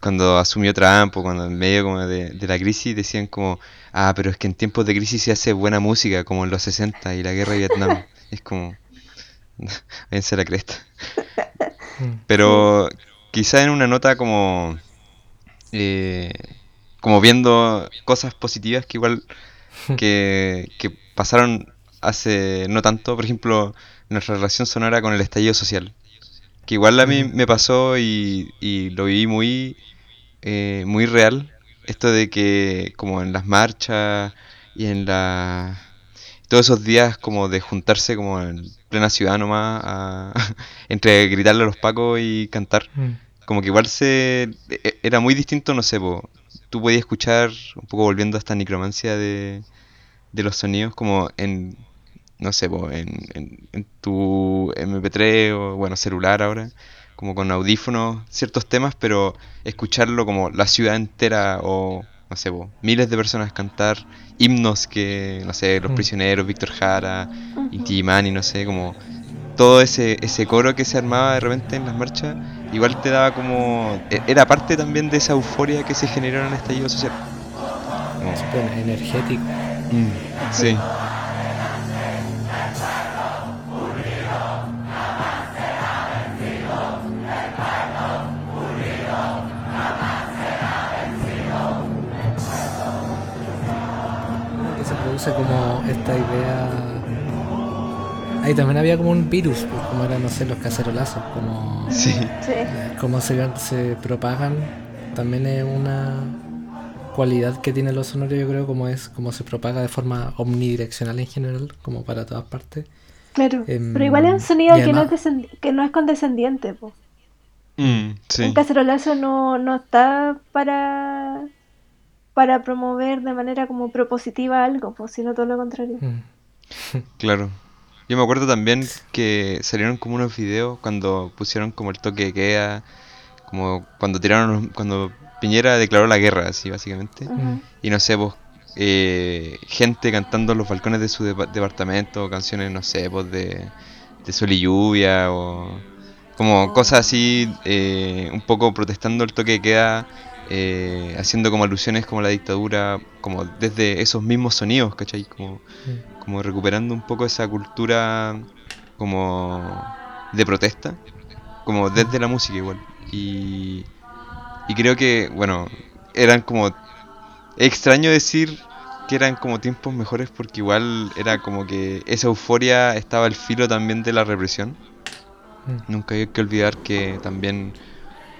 cuando asumió Trump o cuando en medio como de, de la crisis decían como, ah, pero es que en tiempos de crisis se hace buena música, como en los 60 y la guerra de Vietnam. Es como, váyanse a la cresta. Mm. Pero quizá en una nota como eh, como viendo cosas positivas que igual que, que pasaron hace no tanto, por ejemplo, nuestra relación sonora con el estallido social, que igual a mí me pasó y, y lo viví muy, eh, muy real, esto de que como en las marchas y en la... Todos esos días como de juntarse como en plena ciudad nomás, a- entre gritarle a los pacos y cantar, Mm. como que igual se... e- Era muy distinto, no sé, po, tú podías escuchar, un poco volviendo a esta necromancia de, de los sonidos, como en, no sé, po, en, en, en tu MP3 o, bueno, celular ahora, como con audífonos, ciertos temas, pero escucharlo como la ciudad entera o, no sé, po, miles de personas cantar himnos que, no sé, Los Mm. Prisioneros, Víctor Jara, Ujú. Inti Illimani, no sé, como todo ese, ese coro que se armaba de repente en las marchas, igual te daba como... e- Era parte también de esa euforia que se generó en el estallido social. Como- energético. Sí. Como esta idea. Ahí también había como un virus, pues, como eran, no sé, los cacerolazos, como Sí. Sí. cómo se, se propagan. También es una cualidad que tiene lo sonoro, yo creo, como es como se propaga de forma omnidireccional en general, como para todas partes. Claro. Em, Pero igual es un sonido que, no es que no es condescendiente. Mm, sí. Un cacerolazo no, no está para para promover de manera como propositiva algo, pues, sino todo lo contrario. Mm. Claro. Yo me acuerdo también que salieron como unos videos cuando pusieron como el toque de queda, como cuando tiraron, cuando Piñera declaró la guerra, así básicamente. Ujú. Y no sé, pues, eh, gente cantando en los balcones de su depa- departamento, canciones, no sé, pues, de, de Sol y Lluvia, o como cosas así, eh, un poco protestando el toque de queda, eh, haciendo como alusiones como a la dictadura, como desde esos mismos sonidos, ¿cachai? Como, Mm. como recuperando un poco esa cultura como de protesta, como desde la música igual. Y, y creo que, bueno, eran como... Extraño decir que eran como tiempos mejores porque igual era como que esa euforia estaba al filo también de la represión. Mm. Nunca hay que olvidar que también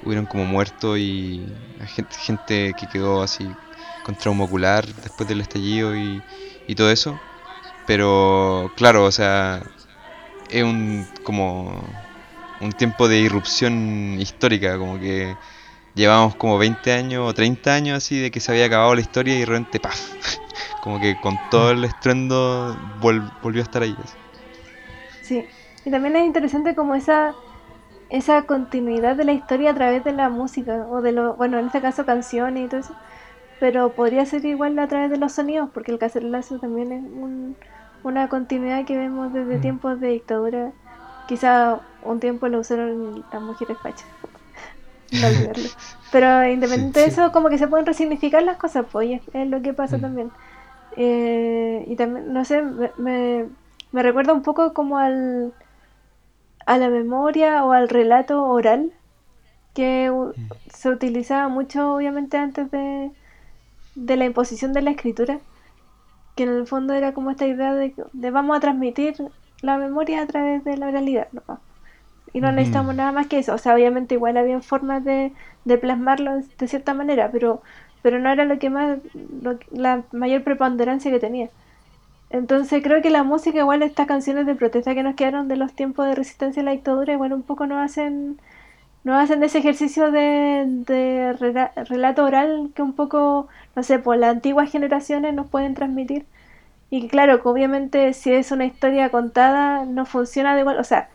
hubieron como muertos y gente, gente que quedó así con trauma ocular después del estallido y, y todo eso. Pero claro, o sea, es un como un tiempo de irrupción histórica, como que llevamos como 20 años o 30 años así de que se había acabado la historia y de repente ¡paf! Como que con todo el estruendo vol- volvió a estar ahí. Sí. Y también es interesante como esa esa continuidad de la historia a través de la música o de lo, bueno, en este caso canciones y todo eso. Pero podría ser igual a través de los sonidos, porque el cacerolazo también es un- una continuidad que vemos desde Mm. tiempos de dictadura. Quizá un tiempo lo usaron las mujeres fachas. no olvidarlo. Pero independiente de sí. eso, como que se pueden resignificar las cosas, pues, y es, es lo que pasa Mm. también. Eh, y también, no sé, me, me, me recuerda un poco como al a la memoria o al relato oral que u- se utilizaba mucho obviamente antes de, de la imposición de la escritura que en el fondo era como esta idea de, de vamos a transmitir la memoria a través de la oralidad ¿no? y no necesitamos nada más que eso. O sea obviamente igual había formas de, de plasmarlo de cierta manera pero pero no era lo que más lo la mayor preponderancia que tenía entonces creo que la música, igual estas canciones de protesta que nos quedaron de los tiempos de resistencia a la dictadura, igual un poco nos hacen, nos hacen ese ejercicio de, de rela- relato oral que un poco, no sé, por las antiguas generaciones nos pueden transmitir. Y claro, que obviamente si es una historia contada no funciona de igual, o sea,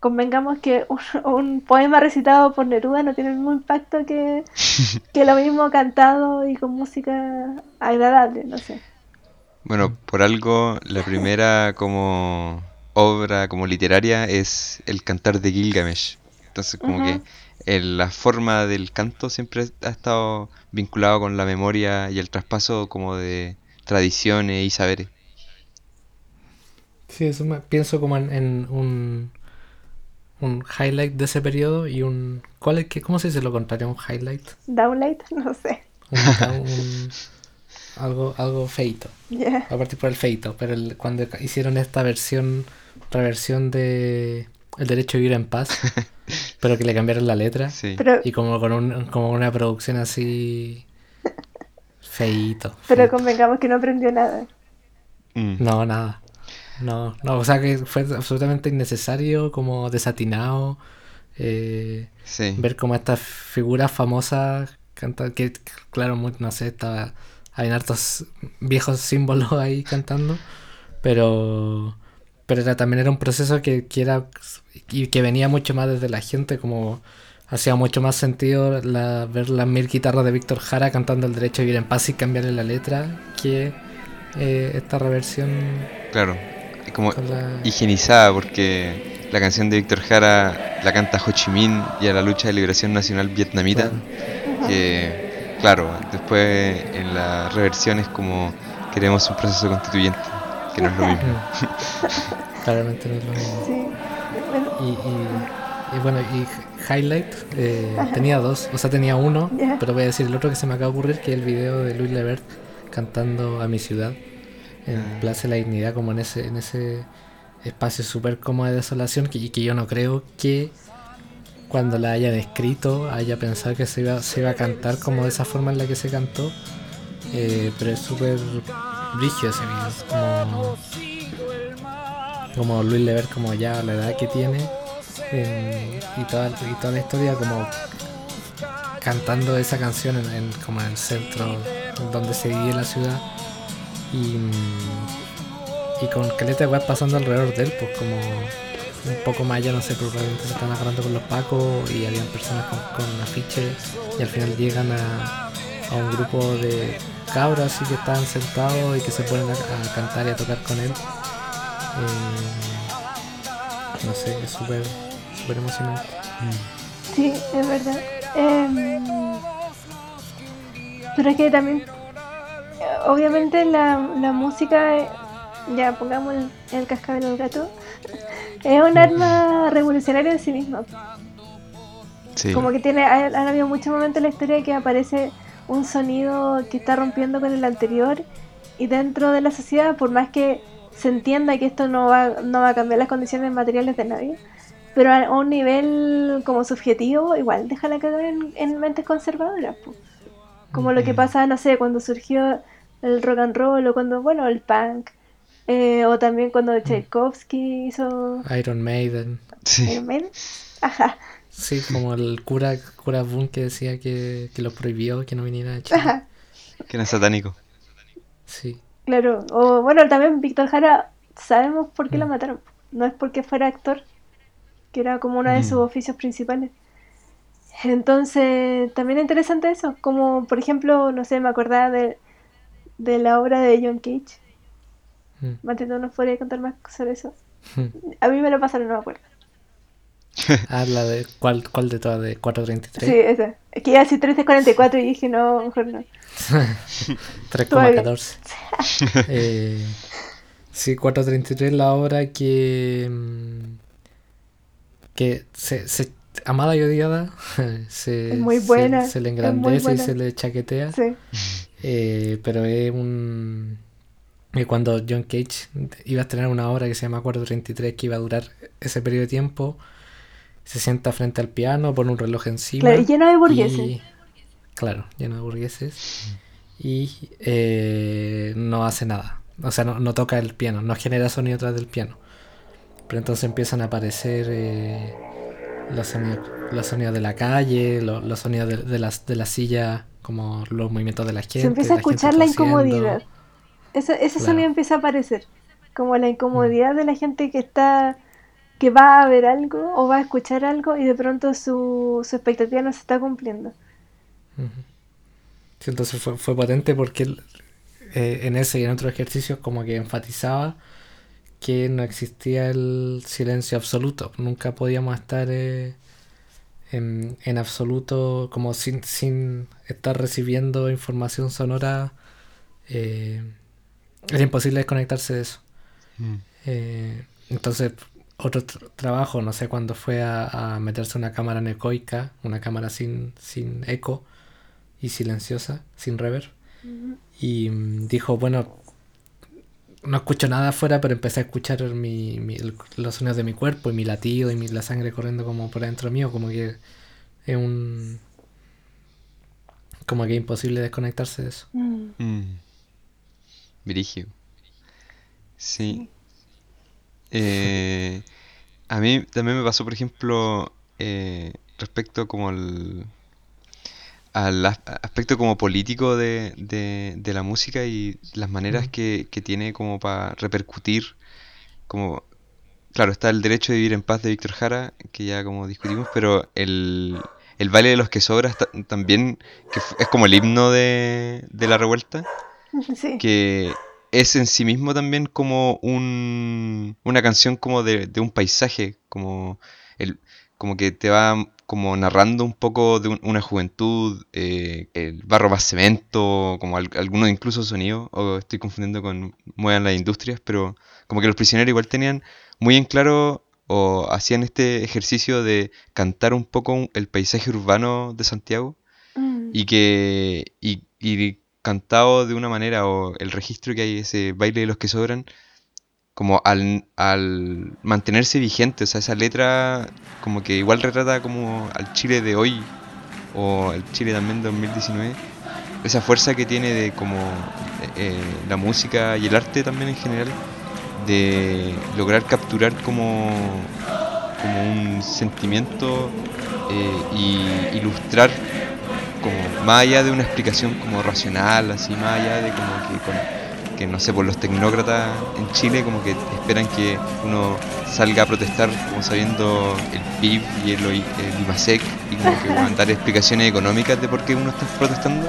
convengamos que un, un poema recitado por Neruda no tiene el mismo impacto que, que lo mismo cantado y con música agradable, no sé. Bueno, por algo la primera como obra como literaria es el cantar de Gilgamesh. Entonces como que el- la forma del canto siempre ha estado vinculado con la memoria y el traspaso como de tradiciones y saberes. Sí, eso me- pienso como en, en un un highlight de ese periodo y un... ¿cuál es, qué, ¿Cómo se dice lo contrario? ¿Un highlight? Downlight, no sé. Un, un- algo, algo feito. A partir por el feito. Pero el- cuando hicieron esta versión, reversión de El derecho a vivir en paz, pero que le cambiaron la letra. Sí. Pero, Y como con un, como una producción así... Feito. pero feito. convengamos que no aprendió nada. Mm. No, nada. No, no, o sea que fue absolutamente innecesario, como desatinado. eh, Sí. ver como estas figuras famosas cantar, que claro, muy- no sé, estaba, hay hartos viejos símbolos ahí cantando, pero, pero era, también era un proceso que, que era, y que venía mucho más desde la gente, como hacía mucho más sentido la, ver las mil guitarras de Víctor Jara cantando el derecho a vivir en paz y cambiarle la letra, que eh, esta reversión Claro. Como la... higienizada porque la canción de Víctor Jara la canta Ho Chi Minh y a la lucha de liberación nacional vietnamita. Que, claro, después en la reversión es como queremos un proceso constituyente, que no es lo mismo. Mm. Claramente no es lo mismo. Sí. Y, y- y bueno, y Highlight eh, tenía dos, o sea, tenía uno, pero voy a decir el otro que se me acaba de ocurrir, que es el video de Luis Levert cantando a mi ciudad en Ah. Plaza de la Dignidad, como en ese, en ese espacio súper cómodo de desolación, que, y que yo no creo que cuando la hayan escrito haya pensado que se iba, se iba a cantar como de esa forma en la que se cantó, eh, pero es súper brígido ese video, como, como Luis Lever como ya la edad que tiene eh, y, toda, y toda la historia como cantando esa canción en, como en el centro donde se vive la ciudad. Y, y con caleta de pasando alrededor de él pues como un poco más allá no sé probablemente se están agarrando con los pacos y habían personas con, con afiches y al final llegan a, a un grupo de cabros así que estaban sentados y que se ponen a, a cantar y a tocar con él eh, no sé, es súper súper emocionante. Sí, es verdad. Em, pero es que también, eh, obviamente la, la música, eh, ya pongamos el, el cascabel al gato, es un arma revolucionaria en sí misma. Sí. Como que tiene, ha- han habido muchos momentos en la historia que aparece un sonido que está rompiendo con el anterior y dentro de la sociedad, por más que se entienda que esto no va, no va a cambiar las condiciones materiales de nadie, pero a un nivel como subjetivo, igual deja la cagada en, en mentes conservadoras. po. Como lo que pasa, no sé, cuando surgió el rock and roll o cuando, bueno, el punk, eh, o también cuando Tchaikovsky hizo Iron Maiden. Sí. Iron Maiden. Ajá, Sí, como el cura, cura Boone que decía que, que lo prohibió, que no viniera a Chile. ajá. Que era satánico. Sí. Claro, o bueno, también Víctor Jara, sabemos por qué lo Mm. mataron. No es porque fuera actor, que era como uno de sus Mm. oficios principales. Entonces, también es interesante eso, como por ejemplo, no sé, me acordaba de, de la obra de John Cage. Mm. Mateo nos podría contar más sobre eso. A mí me lo pasaron, no me acuerdo. Ah, la de. ¿Cuál, cuál de todas? ¿De 433? Sí, esa. Es que iba a decir 1344 y dije, no, mejor no. 3,14. eh, sí, 433 la obra que. mm, que se, se- amada y odiada. se, Es muy se- buena, Se, le es muy engrandece y se le chaquetea. Sí. Eh, pero es un. Que cuando John Cage iba a tener una obra que se llama 433 que iba a durar ese periodo de tiempo, se sienta frente al piano, pone un reloj encima. Claro, lleno de burgueses. y- claro, lleno de burgueses. Y eh, no hace nada. O sea, no, no toca el piano, no genera sonido atrás del piano. Pero entonces empiezan a aparecer eh, los, sonidos, los sonidos de la calle, lo- los, sonidos de, de las, de la silla, como los movimientos de la gente. Se empieza a escuchar la incomodidad. Ese, ese Claro. sonido empieza a aparecer. Como la incomodidad de la gente que está que va a ver algo o va a escuchar algo y de pronto su, su expectativa no se está cumpliendo. Sí, entonces fue, fue potente porque él, eh, en ese y en otros ejercicios como que enfatizaba que no existía el silencio absoluto. Nunca podíamos estar eh, en, en absoluto como sin, sin estar recibiendo información sonora. eh, era imposible desconectarse de eso. Mm. Eh, entonces, otro trabajo, no sé cuándo fue a, meterse una cámara necoica, una cámara sin, sin eco y silenciosa, sin reverb. Y mm, dijo, bueno, no escucho nada afuera, pero empecé a escuchar mi, los sonidos de mi cuerpo y mi latido y mi, la sangre corriendo como por dentro mío, como que es un... Como que es imposible desconectarse de eso. Mm. Mm. Sí. Eh, a mí también me pasó, por ejemplo, eh, respecto como al, al aspecto como político de, de, la música y las maneras que, que tiene como para repercutir, como, claro, está el derecho de vivir en paz de Víctor Jara, que ya como discutimos, pero el, el baile de los que sobra también, que es como el himno de, de la revuelta, que es en sí mismo también como un, una canción como de, un paisaje, como, el, como que te va como narrando un poco de una juventud, eh, el barro más cemento, como algunos incluso sonidos, o estoy confundiendo con Muevan las Industrias, pero como que los prisioneros igual tenían muy en claro o hacían este ejercicio de cantar un poco el paisaje urbano de Santiago mm. y que y, y cantado de una manera o el registro que hay, ese baile de los que sobran, como al, mantenerse vigente, o sea, esa letra como que igual retrata como al Chile de hoy o al Chile también de 2019, esa fuerza que tiene de como eh, la música y el arte también en general, de lograr capturar como, como un sentimiento eh, y ilustrar como más allá de una explicación como racional, así más allá de como que, que no sé, por los tecnócratas en Chile como que esperan que uno salga a protestar como sabiendo el PIB y el, el IMASEC y como que van a dar explicaciones económicas de por qué uno está protestando,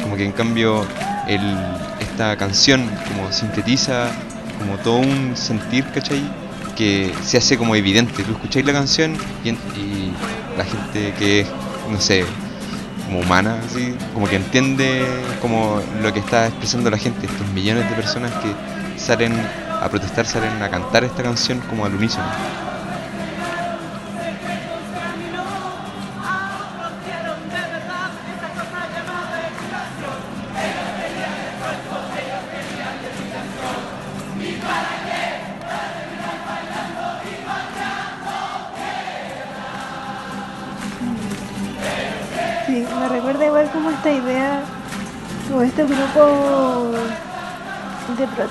como que en cambio el, esta canción como sintetiza como todo un sentir, ¿cachai? Que se hace como evidente. Tú escucháis la canción y, y la gente que es, no sé, como humana, así, como que entiende como lo que está expresando la gente, estos millones de personas que salen a protestar, salen a cantar esta canción como al unísono.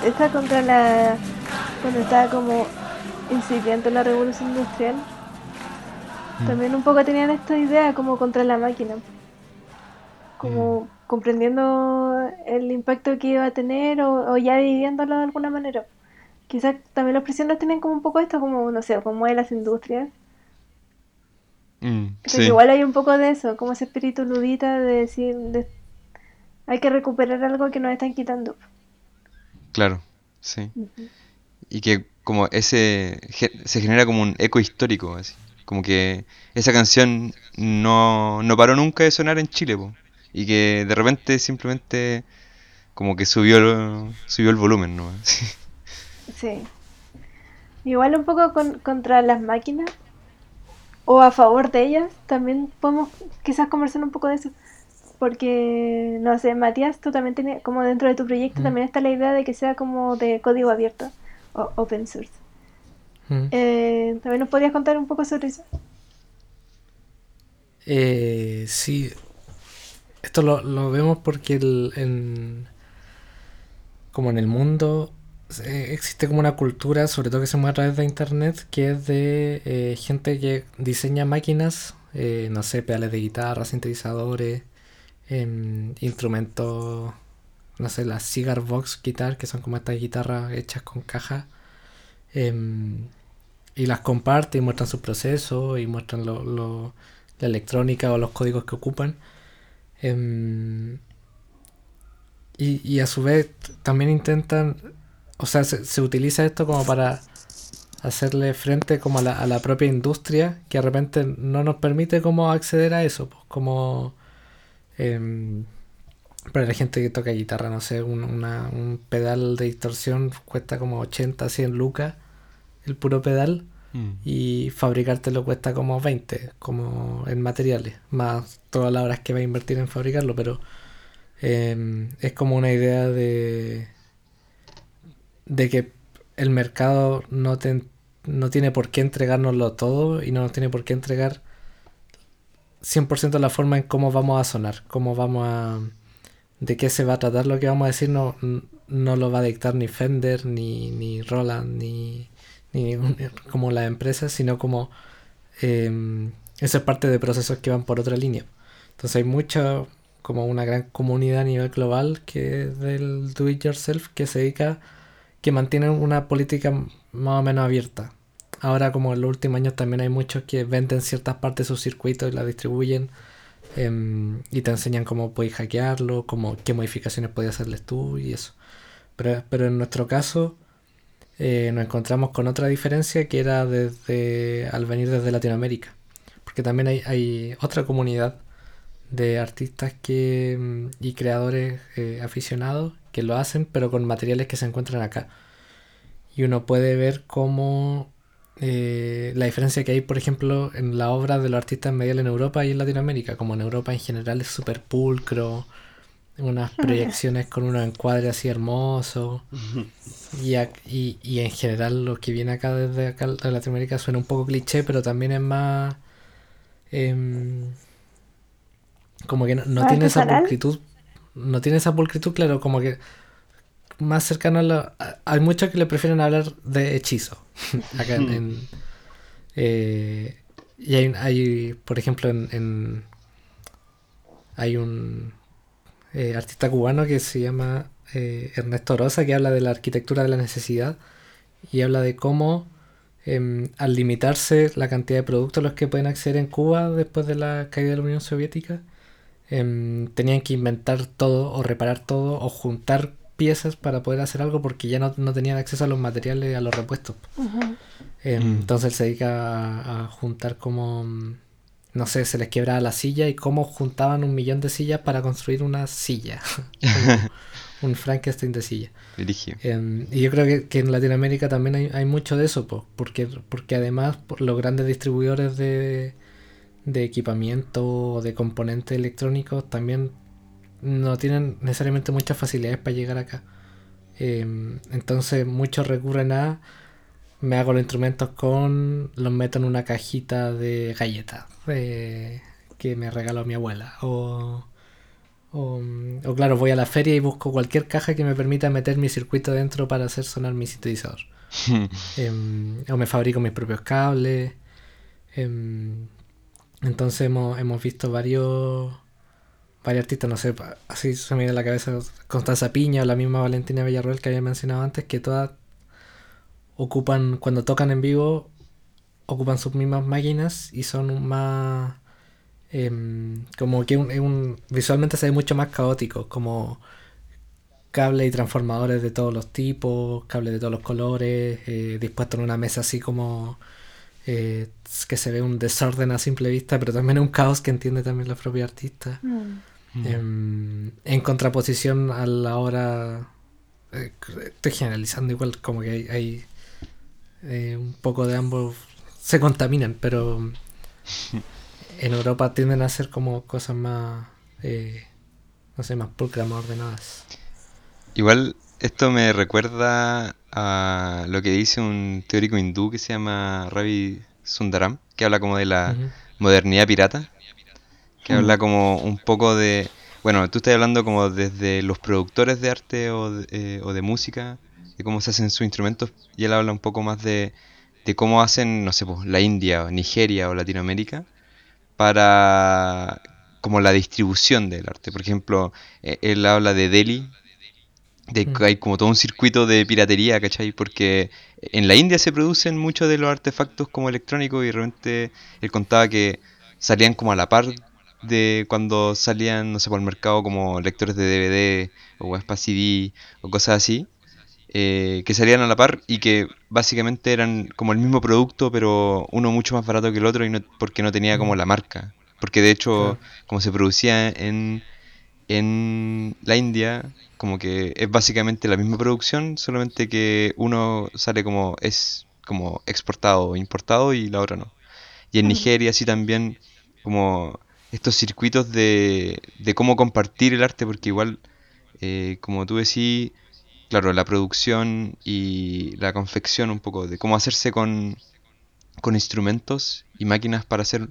Protesta contra la cuando estaba como incipiente la revolución industrial mm. también un poco tenían esta idea como contra la máquina como mm. comprendiendo el impacto que iba a tener o, ya viviéndolo de alguna manera quizás también los prisioneros tienen como un poco esto como no sé como de las industrias mm, igual hay un poco de eso como ese espíritu ludita de decir de hay que recuperar algo que nos están quitando. Claro, sí. Y que como ese se genera como un eco histórico, así. Como que esa canción no, no paró nunca de sonar en Chile, y que de repente simplemente como que subió el, subió el volumen, ¿no? Sí. Igual un poco contra las máquinas o a favor de ellas, también podemos quizás conversar un poco de eso. Porque, no sé, Matías, tú también tienes, como dentro de tu proyecto, mm. también está la idea de que sea como de código abierto o open source. Mm. Eh, ¿También nos podrías contar un poco sobre eso? Eh, sí, esto lo, vemos porque en, como en el mundo existe como una cultura, sobre todo que se mueve a través de internet, que es de eh, gente que diseña máquinas, no sé, pedales de guitarra, sintetizadores, Instrumentos, no sé, las Cigar Box Guitar, que son como estas guitarras hechas con caja. Em, y las comparte y muestran su proceso y muestran lo, la electrónica o los códigos que ocupan. Em, y, a su vez también intentan, o sea, se, utiliza esto como para hacerle frente como a la, a la, propia industria que de repente no nos permite como acceder a eso, pues, como Em, para la gente que toca guitarra, no sé, un, pedal de distorsión cuesta como 80, 100 lucas, el puro pedal. mm. y fabricártelo cuesta como 20, como en materiales, más todas las horas que va a invertir en fabricarlo, pero em, es como una idea de, de que el mercado no, no tiene por qué entregárnoslo todo y no nos tiene por qué entregar 100% la forma en cómo vamos a sonar, cómo vamos a... de qué se va a tratar lo que vamos a decir, no, no lo va a dictar ni Fender, ni, ni Roland, ni, ni como la empresa, sino como... Eh, eso es parte de procesos que van por otra línea. Entonces hay mucha, como una gran comunidad a nivel global que del do it yourself que se dedica, que mantiene una política más o menos abierta Ahora como en los últimos años también hay muchos que venden ciertas partes de sus circuitos y la distribuyen em, y te enseñan cómo puedes hackearlo, cómo, qué modificaciones puedes hacerles tú y eso. Pero, pero en nuestro caso eh, nos encontramos con otra diferencia que era desde al venir desde Latinoamérica. Porque también hay, hay otra comunidad de artistas que, em, y creadores eh, aficionados que lo hacen, pero con materiales que se encuentran acá. Y uno puede ver cómo eh, la diferencia que hay, por ejemplo, en la obra de los artistas mediales en Europa y en Latinoamérica. Como en Europa en general es súper pulcro, unas proyecciones con unos encuadres así hermosos. y, y, en general lo que viene acá desde acá de Latinoamérica suena un poco cliché, pero también es más... Em, como que no, tiene esa pulcritud. No tiene esa pulcritud, claro, como que más cercano a lo... Hay muchos que le prefieren hablar de hechizo. Acá en... Eh, y hay, hay, por ejemplo, en... hay un eh, artista cubano que se llama eh, Ernesto Rosa, que habla de la arquitectura de la necesidad y habla de cómo em, al limitarse la cantidad de productos a los que pueden acceder en Cuba después de la caída de la Unión Soviética, em, tenían que inventar todo o reparar todo o juntar piezas para poder hacer algo porque ya no, tenían acceso a los materiales, a los repuestos. Eh, mm. Entonces él se dedica a, juntar como, mm, no sé, se les quebraba la silla y cómo juntaban un millón de sillas para construir una silla. un Frankenstein de silla. Eh, y yo creo que, en Latinoamérica también hay, mucho de eso, porque, porque además por los grandes distribuidores de, de equipamiento o de componentes electrónicos también no tienen necesariamente muchas facilidades para llegar acá. Em, entonces muchos recurren a me hago los instrumentos con, los meto en una cajita de galletas eh, que me regaló mi abuela. O, o, claro, voy a la feria y busco cualquier caja que me permita meter mi circuito dentro para hacer sonar mi sintetizador. Em, o me fabrico mis propios cables. Em, entonces hemos, hemos visto varios varios artistas, no sé, así se me viene a la cabeza Constanza Piña o la misma Valentina Villarroel que había mencionado antes, que todas ocupan, cuando tocan en vivo, ocupan sus mismas máquinas y son más... Em, como que un, visualmente se ve mucho más caótico, como cables y transformadores de todos los tipos, cables de todos los colores, eh, dispuestos en una mesa así como eh, que se ve un desorden a simple vista, pero también un caos que entiende también la propia artista. Mm. Em, en, contraposición a la hora. Eh, estoy generalizando igual, como que hay, eh, un poco de ambos. Se contaminan, pero en Europa tienden a ser como cosas más. Eh, no sé, más pulcras, más ordenadas. Igual esto me recuerda a lo que dice un teórico hindú que se llama Ravi Sundaram, que habla como de la modernidad pirata que habla como un poco de... Bueno, tú estás hablando como desde los productores de arte o de, eh, o de música, de cómo se hacen sus instrumentos, y él habla un poco más de, de cómo hacen, no sé, pues, la India o Nigeria o Latinoamérica para como la distribución del arte. Por ejemplo, e, él habla de Delhi, de que hay como todo un circuito de piratería, ¿cachai? Porque en la India se producen muchos de los artefactos como electrónicos y realmente él contaba que salían como a la par de cuando salían, no sé, por el mercado como lectores de DVD o Wespa CD o cosas así, eh, que salían a la par y que básicamente eran como el mismo producto, pero uno mucho más barato que el otro y no, porque no tenía como la marca. Porque de hecho, como se producía en, en la India, como que es básicamente la misma producción, solamente que uno sale como es como exportado o importado y la otra no. Y en Nigeria sí también como estos circuitos de, de cómo compartir el arte, porque igual, eh, como tú decís, claro, la producción y la confección un poco, de cómo hacerse con, con instrumentos y máquinas para hacer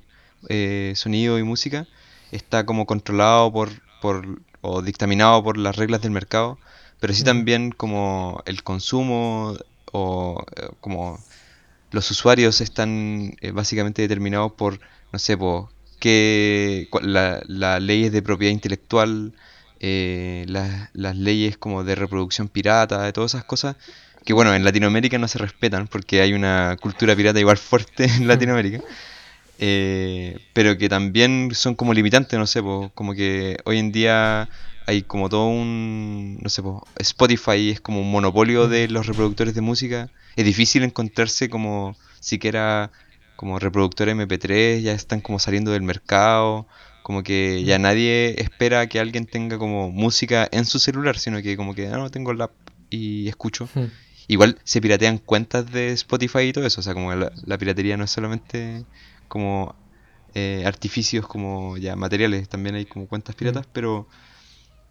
eh, sonido y música, está como controlado por, por, o dictaminado por las reglas del mercado, pero sí también como el consumo o eh, como los usuarios están eh, básicamente determinados por, no sé, por que las la leyes de propiedad intelectual, eh, las leyes como de reproducción pirata, de todas esas cosas, que bueno, en Latinoamérica no se respetan porque hay una cultura pirata igual fuerte en Latinoamérica. Eh, pero que también son como limitantes, no sé, como que hoy en día hay como todo un, no sé, Spotify es como un monopolio de los reproductores de música. Es difícil encontrarse como siquiera como reproductores MP3, ya están como saliendo del mercado, como que ya nadie espera que alguien tenga como música en su celular, sino que como que, ah, no, tengo la y escucho. Igual se piratean cuentas de Spotify y todo eso, o sea, como la piratería no es solamente como eh, artificios como ya materiales, también hay como cuentas piratas, mm. pero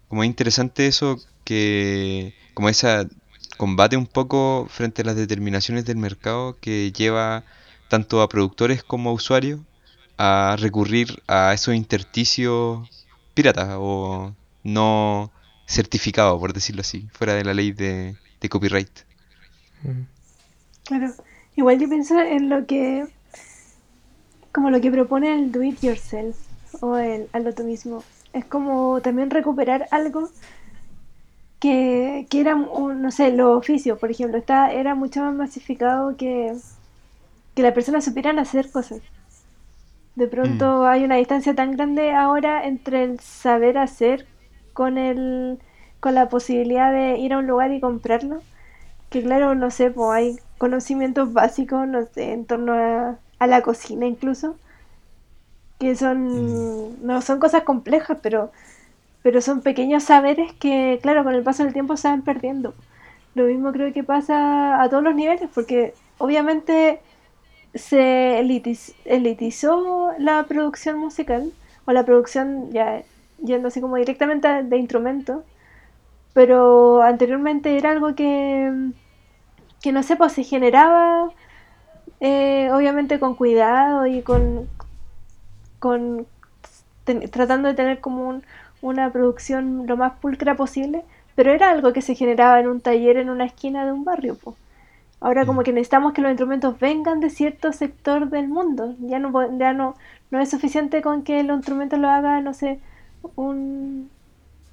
como es interesante eso que como esa combate un poco frente a las determinaciones del mercado que lleva tanto a productores como a usuarios a recurrir a esos intersticios piratas o no certificados, por decirlo así, fuera de la ley de, de copyright. Claro, igual yo pienso en lo que como lo que propone el do it yourself o el hazlo tú mismo. Es como también recuperar algo que, que era, no sé, los oficios, por ejemplo, está, era mucho más masificado que, que las personas supieran hacer cosas. De pronto mm. hay una distancia tan grande ahora entre el saber hacer con el con la posibilidad de ir a un lugar y comprarlo, que claro, no sé, pues hay conocimientos básicos, no sé, en torno a a la cocina incluso, que son, mm. no son cosas complejas, pero, pero son pequeños saberes que, claro, con el paso del tiempo se van perdiendo. Lo mismo creo que pasa a todos los niveles, porque obviamente se elitizó la producción musical, o la producción ya yendo así como directamente de instrumentos, pero anteriormente era algo que, que no sé, pues se generaba eh, obviamente con cuidado y con, con tratando de tener como una producción lo más pulcra posible, pero era algo que se generaba en un taller en una esquina de un barrio. Ahora como mm. que necesitamos que los instrumentos vengan de cierto sector del mundo. Ya no, ya no, no es suficiente con que los instrumentos lo haga, no sé, un,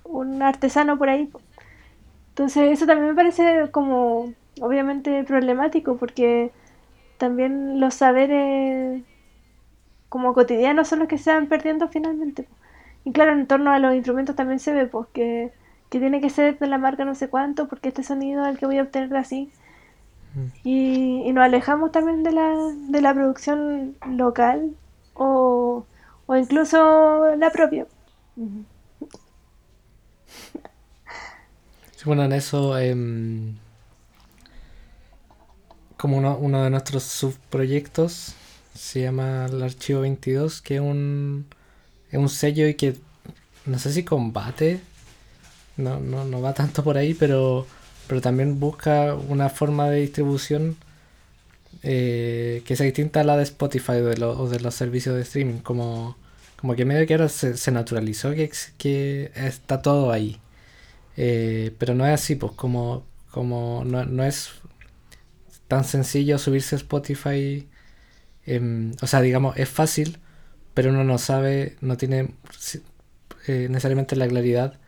un artesano por ahí. Entonces eso también me parece como obviamente problemático porque también los saberes como cotidianos son los que se van perdiendo finalmente. Y claro, en torno a los instrumentos también se ve pues, que, tiene que ser de la marca no sé cuánto, porque este sonido es el que voy a obtener así. Y, nos alejamos también de la, de la producción local o, o incluso la propia. bueno, en eso... Em, como uno, de nuestros subproyectos. Se llama el Archivo 22, que es un, es un sello y que no sé si combate, no, no, no va tanto por ahí, pero, pero también busca una forma de distribución eh, que sea distinta a la de Spotify o de, los servicios de streaming. Como, como que medio que ahora se, naturalizó que, que está todo ahí. Eh, pero no es así, pues como, como no, no es tan sencillo subirse a Spotify. Em, o sea, digamos, es fácil, pero uno no sabe, no tiene eh, necesariamente la claridad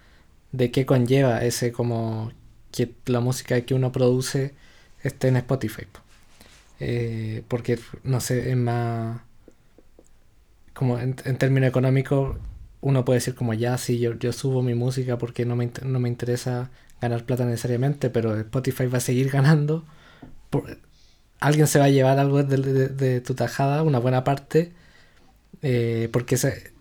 de qué conlleva ese como que la música que uno produce esté en Spotify. Eh, porque, no sé, es más... Como en, términos económicos, uno puede decir como ya, sí, yo, yo subo mi música porque no me, no me interesa ganar plata necesariamente, pero Spotify va a seguir ganando alguien se va a llevar algo de, tu tajada, una buena parte, eh, porque se,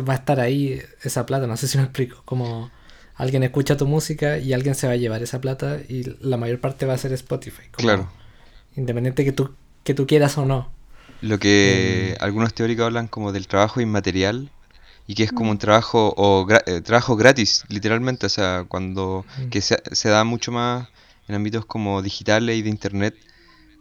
va a estar ahí esa plata, no sé si me explico, como alguien escucha tu música y alguien se va a llevar esa plata y la mayor parte va a ser Spotify. claro. independiente que tú, que tú quieras o no. Lo que algunos teóricos hablan como del trabajo inmaterial y que es como un trabajo o eh, trabajo gratis, literalmente, o sea, cuando que se, se da mucho más en ámbitos como digitales y de internet,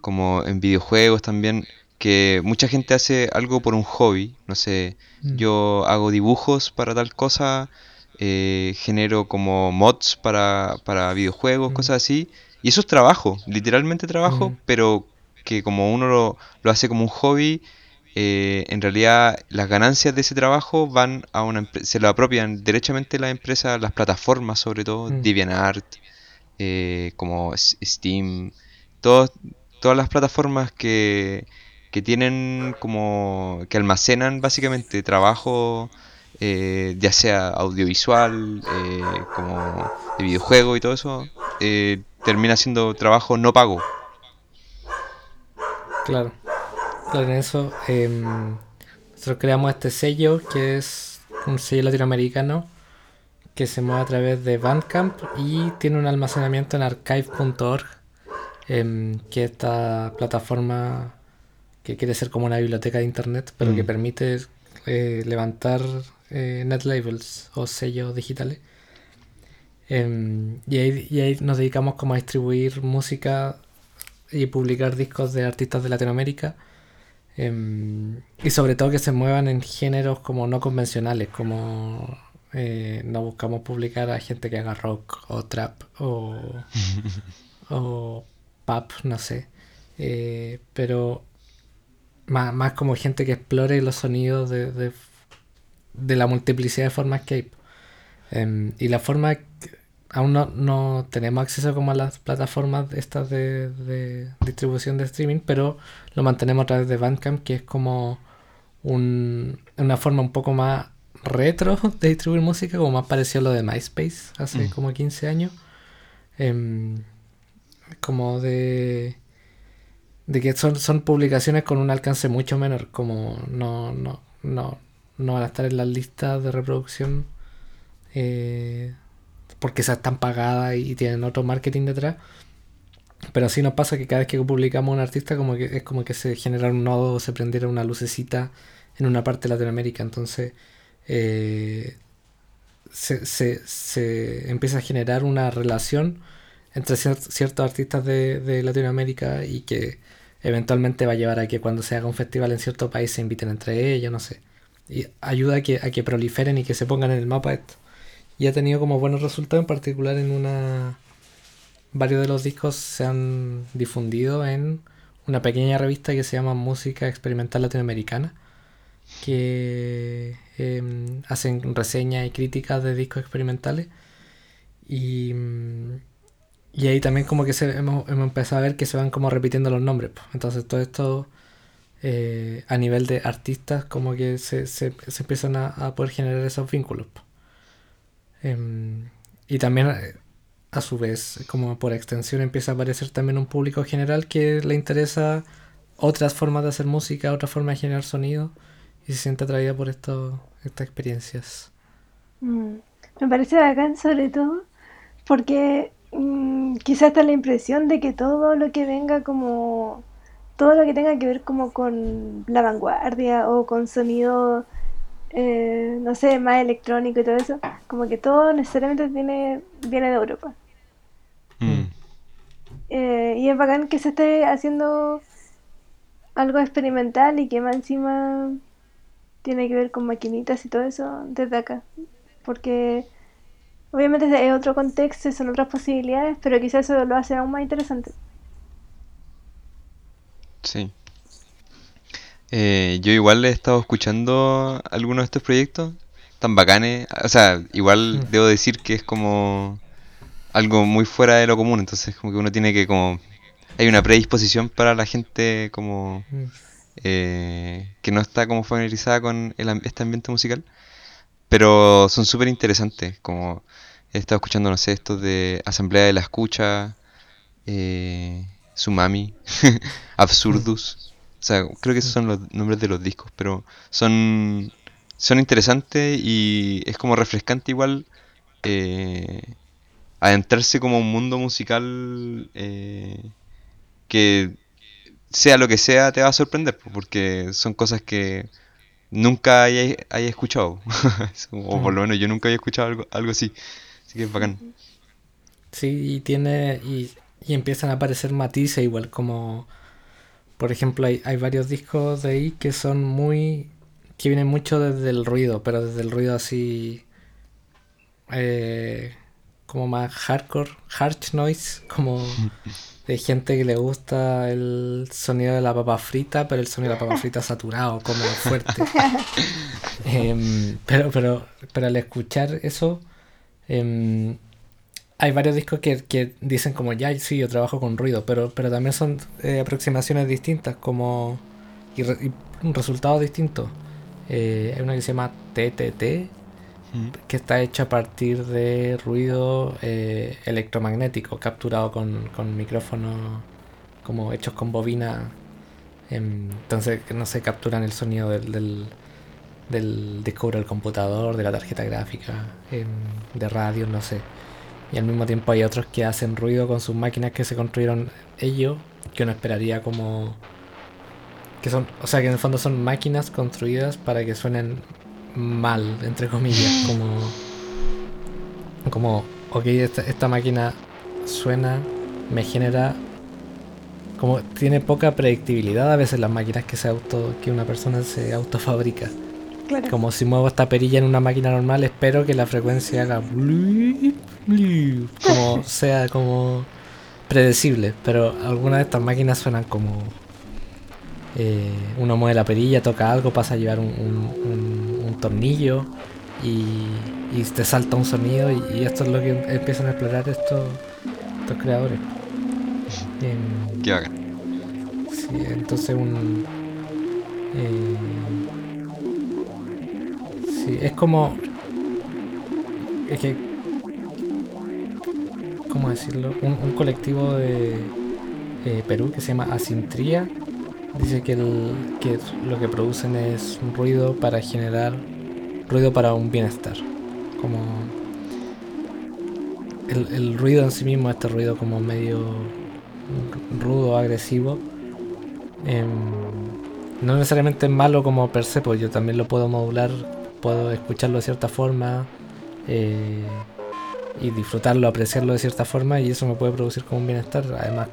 como en videojuegos también, que mucha gente hace algo por un hobby, no sé, yo hago dibujos para tal cosa, eh, genero como mods para, para videojuegos, cosas así, y eso es trabajo, literalmente trabajo, pero que como uno lo, lo hace como un hobby, eh, en realidad las ganancias de ese trabajo van a una se lo apropian derechamente las empresas, las plataformas sobre todo, mm. DeviantArt, eh, como Steam, todas las plataformas que, que tienen como que almacenan básicamente trabajo eh, ya sea audiovisual, como de videojuego y todo eso, termina siendo trabajo no pago. Claro. Claro, en eso em, nosotros creamos este sello que es un sello latinoamericano que se mueve a través de Bandcamp y tiene un almacenamiento en archive.org, em, que es esta plataforma que quiere ser como una biblioteca de internet, pero que mm. permite eh, levantar eh, net labels o sellos digitales. Em, y, ahí, y, ahí, nos dedicamos como a distribuir música y publicar discos de artistas de Latinoamérica Em, y sobre todo que se muevan en géneros como no convencionales, como eh, no buscamos publicar a gente que haga rock o trap o, o pop, no sé. Eh, pero más, más, como gente que explore los sonidos de, de, de la multiplicidad de formas que hay. Em, y la forma aún no, tenemos acceso como a las plataformas estas de, distribución de streaming, pero lo mantenemos a través de Bandcamp, que es como una forma un poco más retro de distribuir música, como más parecido a lo de MySpace hace mm. como 15 años. Em, como de de que son, son publicaciones con un alcance mucho menor, como no, no, no, no van a estar en las listas de reproducción eh, porque esas están pagadas y tienen otro marketing detrás. Pero así nos pasa que cada vez que publicamos un artista como que es como que se genera un nodo o se prendiera una lucecita en una parte de Latinoamérica. Entonces eh, se, se, empieza a generar una relación entre ciertos artistas de, de, Latinoamérica y que eventualmente va a llevar a que cuando se haga un festival en cierto país se inviten entre ellos, no sé. Y ayuda a que, a que proliferen y que se pongan en el mapa esto y ha tenido como buenos resultados, en particular en una... Varios de los discos se han difundido en una pequeña revista que se llama Música Experimental Latinoamericana, que em, hacen reseñas y críticas de discos experimentales. Y, y ahí también como que se, hemos, empezado a ver que se van como repitiendo los nombres. Entonces todo esto eh, a nivel de artistas como que se, se, empiezan a, poder generar esos vínculos. Em, y también, eh, a su vez, como por extensión, empieza a aparecer también un público general que le interesa otras formas de hacer música, otra forma de generar sonido y se siente atraída por esto, estas experiencias. Mm, me parece bacán sobre todo porque mm, quizás está la impresión de que todo lo que venga como todo lo que tenga que ver como con la vanguardia o con sonido eh, no sé, más electrónico y todo eso, como que todo necesariamente tiene, viene de Europa. Mm. Eh, y es bacán que se esté haciendo algo experimental y que más encima tiene que ver con maquinitas y todo eso desde acá. Porque obviamente es otro contexto, son otras posibilidades, pero quizás eso lo hace aún más interesante. Sí. Eh, yo igual he estado escuchando algunos de estos proyectos tan bacanes. O sea, igual mm. debo decir que es como algo muy fuera de lo común. Entonces, como que uno tiene que como... Hay una predisposición para la gente como... Mm. Eh, que no está como familiarizada con el, este ambiente musical. Pero son súper interesantes. Como he estado escuchando, no sé, estos de Asamblea de la Escucha, eh, Sumami, Absurdus. O sea, creo que esos son los nombres de los discos, pero son, son interesantes y es como refrescante igual eh, adentrarse como un mundo musical eh, que sea lo que sea, te va a sorprender, porque son cosas que nunca hayas, escuchado. o por lo menos yo nunca había escuchado algo, algo así. Así que es bacán. Sí, y tiene. Y, empiezan a aparecer matices, igual como. Por ejemplo, hay, hay varios discos de ahí que son muy. que vienen mucho desde el ruido, pero desde el ruido así. Eh, como más hardcore, harsh noise, como de gente que le gusta el sonido de la papa frita, pero el sonido de la papa frita saturado, como fuerte. Em, pero, pero, pero al escuchar eso, em, hay varios discos que, dicen como, ya, sí, yo trabajo con ruido, pero, pero también son eh, aproximaciones distintas, como y, resultados distintos. Eh, hay una que se llama TTT, que está hecha a partir de ruido eh, electromagnético capturado con, con micrófonos como hechos con bobina. Em, entonces, no se capturan el sonido del, del, del disco del computador, de la tarjeta gráfica, em, de radio, no sé. Y al mismo tiempo hay otros que hacen ruido con sus máquinas que se construyeron ellos, que uno esperaría como... Que son, o sea, que en el fondo son máquinas construidas para que suenen mal, entre comillas, como, como, ok, esta, máquina suena, me genera, como tiene poca predictibilidad a veces las máquinas que se auto, que una persona se autofabrica. Como si muevo esta perilla en una máquina normal, espero que la frecuencia haga como sea como predecible, pero algunas de estas máquinas suenan como eh, uno mueve la perilla, toca algo, pasa a llevar un tornillo y, te salta un sonido y, esto es lo que empiezan a explorar estos, estos creadores. Qué bacán. Sí, entonces un... Eh, sí, es como... Es que... ¿Cómo decirlo? Un, colectivo de eh, Perú que se llama Asintría dice que, el, que lo que producen es un ruido para generar ruido para un bienestar. Como el, ruido en sí mismo, este ruido como medio rudo, agresivo, em, no necesariamente es malo como per se, pues yo también lo puedo modular, puedo escucharlo de cierta forma eh, y disfrutarlo, apreciarlo de cierta forma y eso me puede producir como un bienestar, además,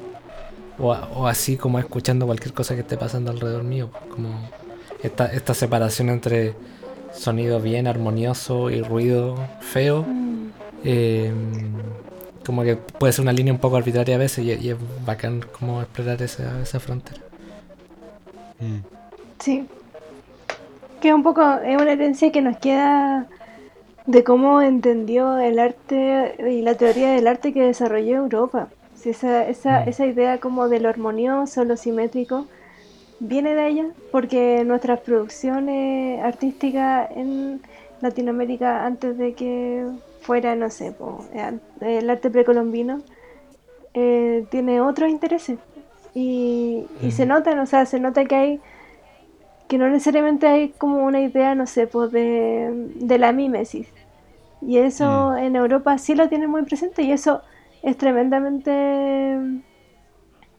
o, o así como escuchando cualquier cosa que esté pasando alrededor mío, como esta, esta separación entre sonido bien armonioso y ruido feo. Mm. Eh, como que puede ser una línea un poco arbitraria a veces y, es bacán como explorar esa, esa frontera. Mm. Sí. Que un poco es una herencia que nos queda de cómo entendió el arte y la teoría del arte que desarrolló Europa. esa, esa, mm. esa idea como de lo armonioso, lo simétrico, viene de ella, porque nuestras producciones artísticas en Latinoamérica, antes de que fuera, no sé, el arte precolombino, eh, tiene otros intereses. Y, se nota, o sea, se nota que hay que no necesariamente hay como una idea, no sé, pues de, de la mímesis. Y eso mm. en Europa sí lo tienen muy presente y eso es tremendamente...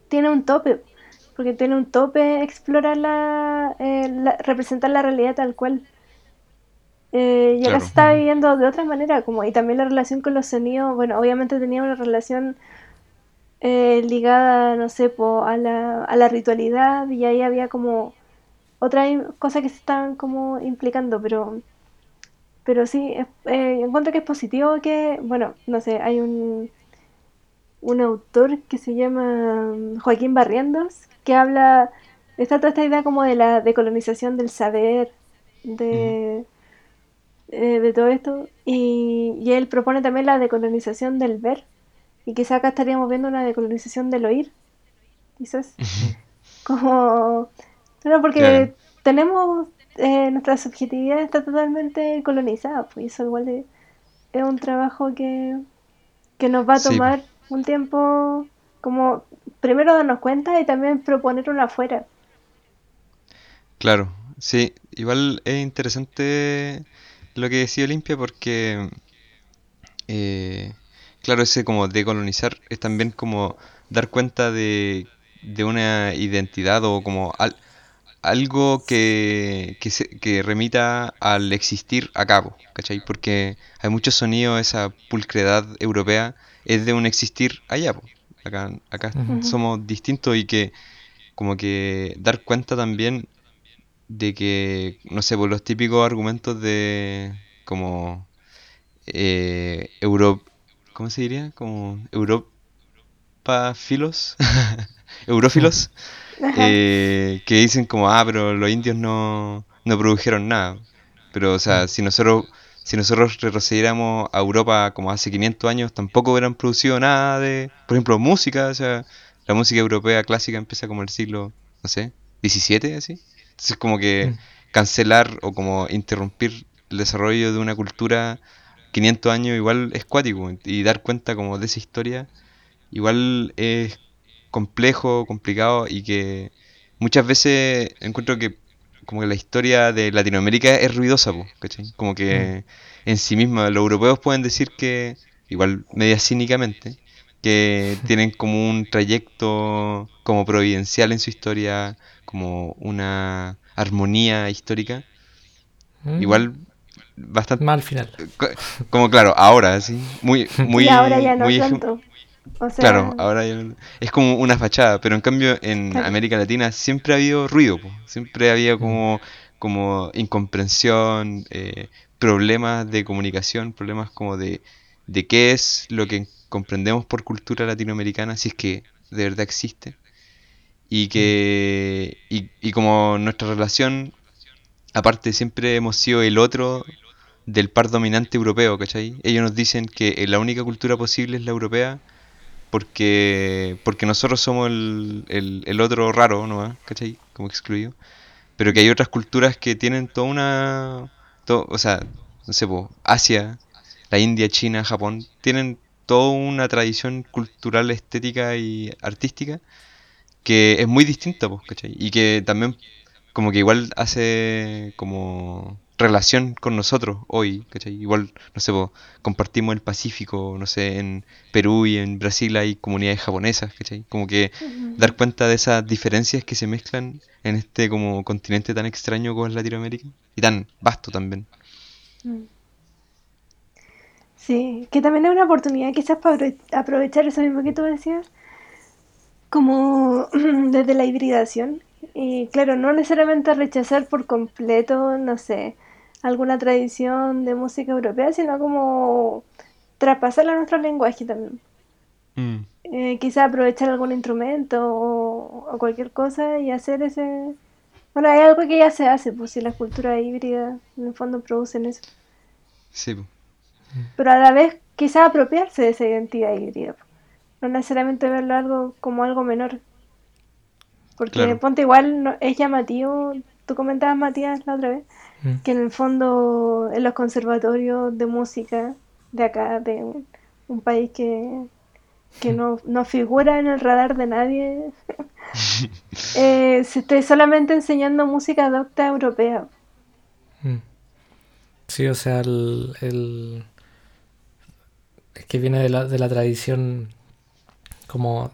tiene un tope porque tiene un tope explorar la, eh, representar la realidad tal cual. Eh, y acá se está viviendo de otra manera, como y también la relación con los sonidos, bueno, obviamente tenía una relación eh, ligada, no sé, a, la, a la ritualidad y ahí había como otras cosas que se estaban como implicando, pero pero sí, eh, encuentro que es positivo que, bueno, no sé, hay un, un autor que se llama Joaquín Barrientos, que habla, está toda esta idea como de la decolonización del saber, de, eh, de todo esto, y, él propone también la decolonización del ver, y quizá acá estaríamos viendo una decolonización del oír, quizás, como, pero porque tenemos, eh, nuestra subjetividad está totalmente colonizada, pues eso igual es un trabajo que, que nos va a tomar un tiempo como primero darnos cuenta y también proponer una afuera. Claro, sí, igual es interesante lo que decía Olimpia porque, eh, claro, ese como decolonizar es también como dar cuenta de, de una identidad o como algo que, que, se, que, remita al existir a cabo, ¿cachai? Porque hay muchos sonidos, esa pulcredad europea es de un existir allá, acá, acá somos distintos y que como que dar cuenta también de que, no sé, por los típicos argumentos de como eh, Euro, ¿cómo se diría? Como Europa filos, eurófilos, eh, que dicen como, ah, pero los indios no, no produjeron nada. Pero, o sea, si nosotros si nosotros retrocediéramos a Europa como hace 500 años, tampoco hubieran producido nada de, por ejemplo, música. O sea, la música europea clásica empieza como el siglo, no sé, 17, así. Entonces, como que mm. cancelar o como interrumpir el desarrollo de una cultura 500 años igual es cuático y dar cuenta como de esa historia igual es complejo, complicado y que muchas veces encuentro que como que la historia de Latinoamérica es ruidosa, ¿cachai? Como que mm. en sí misma los europeos pueden decir que, igual media cínicamente, que tienen como un trayecto como providencial en su historia, como una armonía histórica. Mm. Igual bastante mal final. Como claro, ahora sí, muy muy y ahora ya no tanto. Claro, ahora es como una fachada, pero en cambio en América Latina siempre ha habido ruido, siempre ha habido como, como incomprensión, eh, problemas de comunicación, problemas como de, de qué es lo que comprendemos por cultura latinoamericana, si es que de verdad existe. Y que y, y como nuestra relación, aparte siempre hemos sido el otro del par dominante europeo, ¿cachai? Ellos nos dicen que la única cultura posible es la europea porque porque nosotros somos el, el, otro raro, ¿no? ¿Cachai? Como excluido. Pero que hay otras culturas que tienen toda una... o sea, no sé, Asia, la India, China, Japón, tienen toda una tradición cultural, estética y artística que es muy distinta, ¿cachai? Y que también como que igual hace como relación con nosotros hoy, ¿cachai? Igual, no sé, compartimos el Pacífico, no sé, en Perú y en Brasil hay comunidades japonesas, ¿cachai? Como que dar cuenta de esas diferencias que se mezclan en este como continente tan extraño como es Latinoamérica y tan vasto también. Mm. Sí, que también es una oportunidad quizás para aprovechar eso mismo que tú decías, como desde la hibridación. Y claro, no necesariamente rechazar por completo, no sé, alguna tradición de música europea, sino como traspasarla a nuestro lenguaje también. Mm. Eh, quizá aprovechar algún instrumento o, cualquier cosa y hacer ese... Bueno, hay algo que ya se hace, pues si la cultura híbrida en el fondo producen eso. Sí. Pero a la vez quizá apropiarse de esa identidad híbrida. No necesariamente verlo algo como algo menor. Porque ponte igual, es llamativo, tú comentabas Matías la otra vez, Mm. que en el fondo en los conservatorios de música de acá, de un, país que, que mm. no, no, figura en el radar de nadie, eh, se esté solamente enseñando música docta europea. Mm. Sí, o sea, el, el, es que viene de la, de la tradición como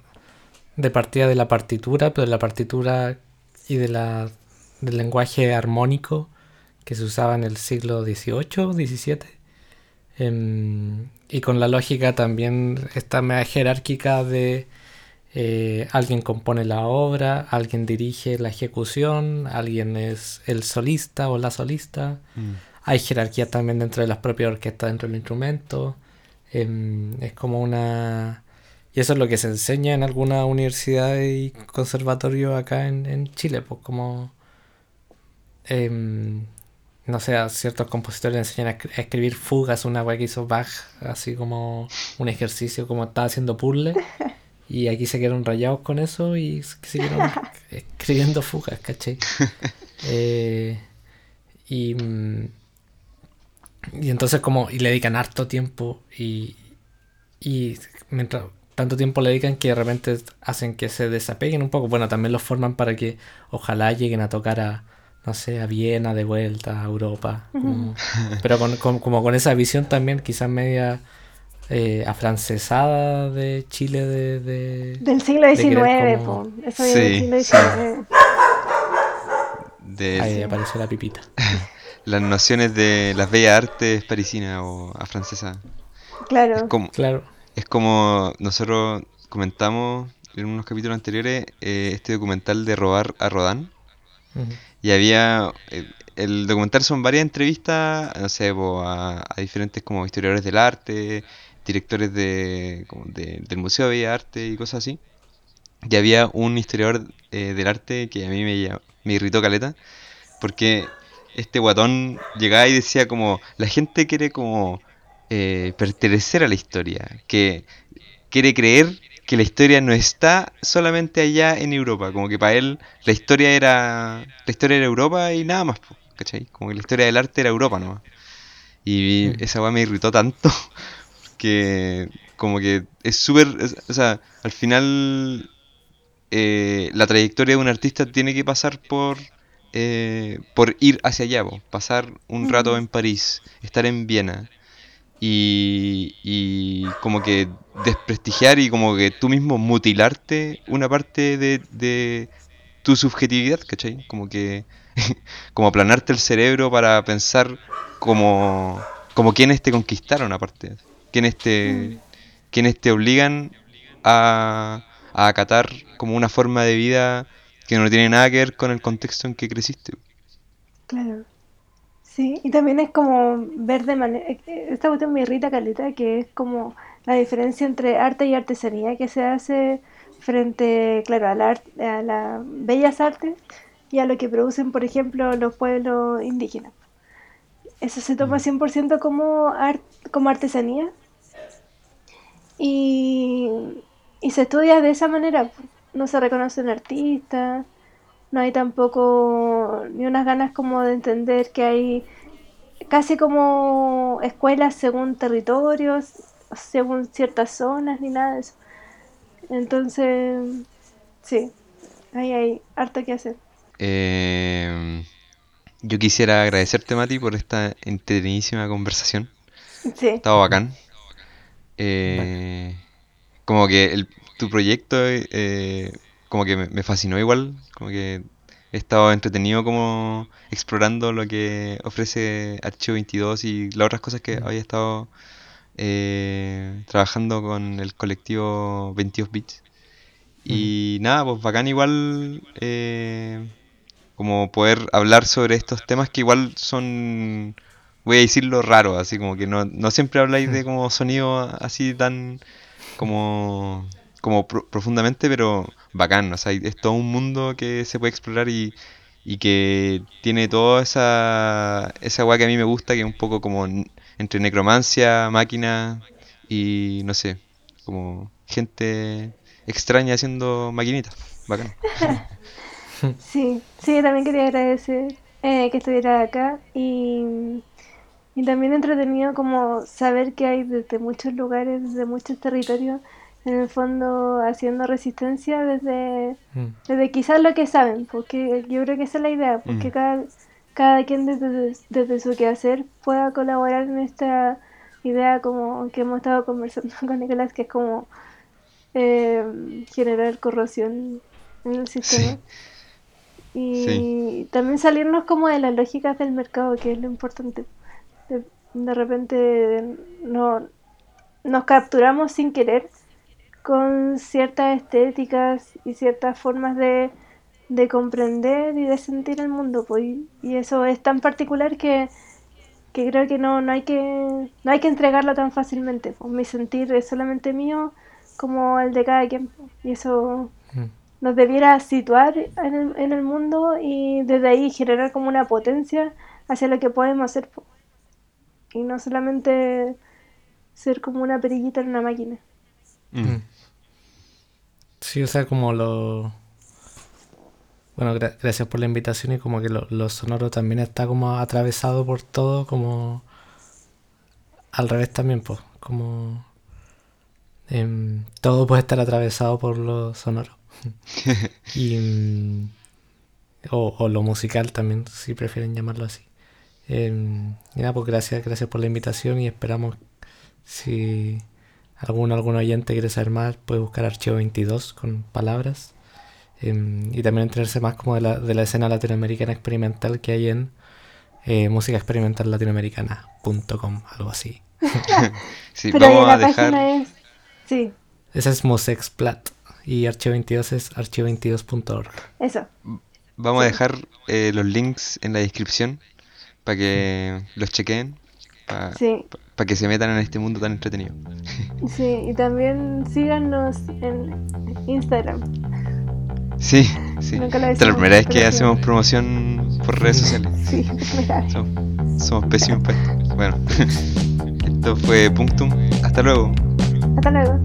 de partida de la partitura, pero de la partitura y de la, del lenguaje armónico que se usaba en el siglo XVIII, XVII. Em, y con la lógica también esta media jerárquica de eh, alguien compone la obra, alguien dirige la ejecución, alguien es el solista o la solista. Mm. Hay jerarquía también dentro de las propias orquestas, dentro del instrumento. Em, es como una... Y eso es lo que se enseña en alguna universidad y conservatorio acá en, Chile, pues como... Em, no sé, a ciertos compositores le enseñan a, escribir fugas, una weá que hizo Bach, así como un ejercicio, como estaba haciendo puzzle. Y aquí se quedaron rayados con eso y siguieron escribiendo fugas, ¿cachai? Eh, y, mm, y entonces como, y le dedican harto tiempo y, y mientras tanto tiempo le dedican que de repente hacen que se desapeguen un poco. Bueno, también los forman para que ojalá lleguen a tocar a, no sé, a Viena de vuelta, a Europa. pero con, como con esa visión también quizás media eh, afrancesada de Chile de, de- Del siglo de XIX, querer como- po. Eso viene Sí, del siglo XIX. De Ahí apareció la pipita. las nociones de las bellas artes parisinas o afrancesas. Claro. Es como, Claro. es como nosotros comentamos en unos capítulos anteriores eh, este documental de robar a Rodán. Ujú. Y había. el documental son varias entrevistas, no sé, a, diferentes como historiadores del arte, directores de, como de- del Museo de Artes y cosas así. Y había un historiador eh, del arte que a mí me, me irritó caleta, porque este guatón llegaba y decía como, la gente quiere como eh, pertenecer a la historia, que quiere creer que la historia no está solamente allá en Europa, como que para él la historia era la historia era Europa y nada más, ¿cachai? Como que la historia del arte era Europa nomás. Y Mm. esa weá me irritó tanto que como que es súper, o sea, al final eh, la trayectoria de un artista tiene que pasar por eh, por ir hacia allá, po, pasar un rato Mm. en París, estar en Viena y, y como que desprestigiar y como que tú mismo mutilarte una parte de, de tu subjetividad, ¿cachai? Como que como aplanarte el cerebro para pensar como, como quienes te conquistaron aparte, quienes te, quienes te obligan a, a acatar como una forma de vida que no tiene nada que ver con el contexto en que creciste. Claro. Sí, y también es como ver de manera... Esta cuestión me irrita, Caleta, que es como la diferencia entre arte y artesanía que se hace frente, claro, a, la, a las bellas artes y a lo que producen, por ejemplo, los pueblos indígenas. Eso se toma 100% como, art, como artesanía y, y se estudia de esa manera. No se reconocen artistas, no hay tampoco ni unas ganas como de entender que hay casi como escuelas según territorios, según ciertas zonas, ni nada de eso. Entonces, sí, ahí hay harto que hacer. Eh, yo quisiera agradecerte, Mati, por esta entretenidísima conversación. Sí, Estaba bacán. Eh, como que el- tu proyecto eh, como que me, me fascinó igual. Como que he estado entretenido como explorando lo que ofrece Archivo 22 y las otras cosas que Mm. había estado eh, trabajando con el colectivo 22 Bits. Y nada, pues bacán igual eh, como poder hablar sobre estos temas que igual son, voy a decirlo, raros, así como que no, no siempre habláis de como sonido así tan como, como pro- profundamente, pero bacán, o sea, es todo un mundo que se puede explorar y, y que tiene toda esa, esa weá que a mí me gusta, que es un poco como entre necromancia, máquina y no sé, como gente extraña haciendo maquinitas, bacán. sí, sí, también quería agradecer eh, que estuviera acá y, y también entretenido como saber que hay desde muchos lugares, desde muchos territorios, en el fondo haciendo resistencia desde, Mm. desde quizás lo que saben, porque yo creo que esa es la idea, porque Mm. cada, cada quien desde, desde su quehacer pueda colaborar en esta idea como que hemos estado conversando con Nicolás, que es como eh, generar corrosión en el sistema. Y Sí. también salirnos como de las lógicas del mercado, que es lo importante. De, de repente no, nos capturamos sin querer con ciertas estéticas y ciertas formas de, de comprender y de sentir el mundo. Pues, y, y eso es tan particular que, que creo que no, no, hay que no hay que entregarlo tan fácilmente. Pues, mi sentir es solamente mío como el de cada quien. pues, Y eso Mm. nos debiera situar en el, en el mundo y desde ahí generar como una potencia hacia lo que podemos hacer. po. Y no solamente ser como una perillita en una máquina. Mm. Sí, o sea, como lo... Bueno, gra- gracias por la invitación y como que lo, lo sonoro también está como atravesado por todo, como... Al revés también, pues, como... em, todo puede estar atravesado por lo sonoro. y... mm, o, o lo musical también, si prefieren llamarlo así. Em, y nada, pues gracias, gracias por la invitación y esperamos si algún, algún oyente quiere saber más, puede buscar Archivo 22 con palabras. Em, y también enterarse más como de la, de la escena latinoamericana experimental que hay en eh, musicaexperimentallatinoamericana.com, algo así. Vamos a dejar. Sí, Ese es Musexplat y Archivo 22 es archivo22.org. eso. Vamos a dejar eh, los links en la descripción para que los chequen, para Sí, que se metan en este mundo tan entretenido. sí. Y también síganos en Instagram. Sí, sí. Nunca lo es la decimos, primera vez que hacemos promoción por redes sociales. Sí. Somos, somos pésimos para esto. Bueno, esto fue Punctum. Hasta luego. Hasta luego.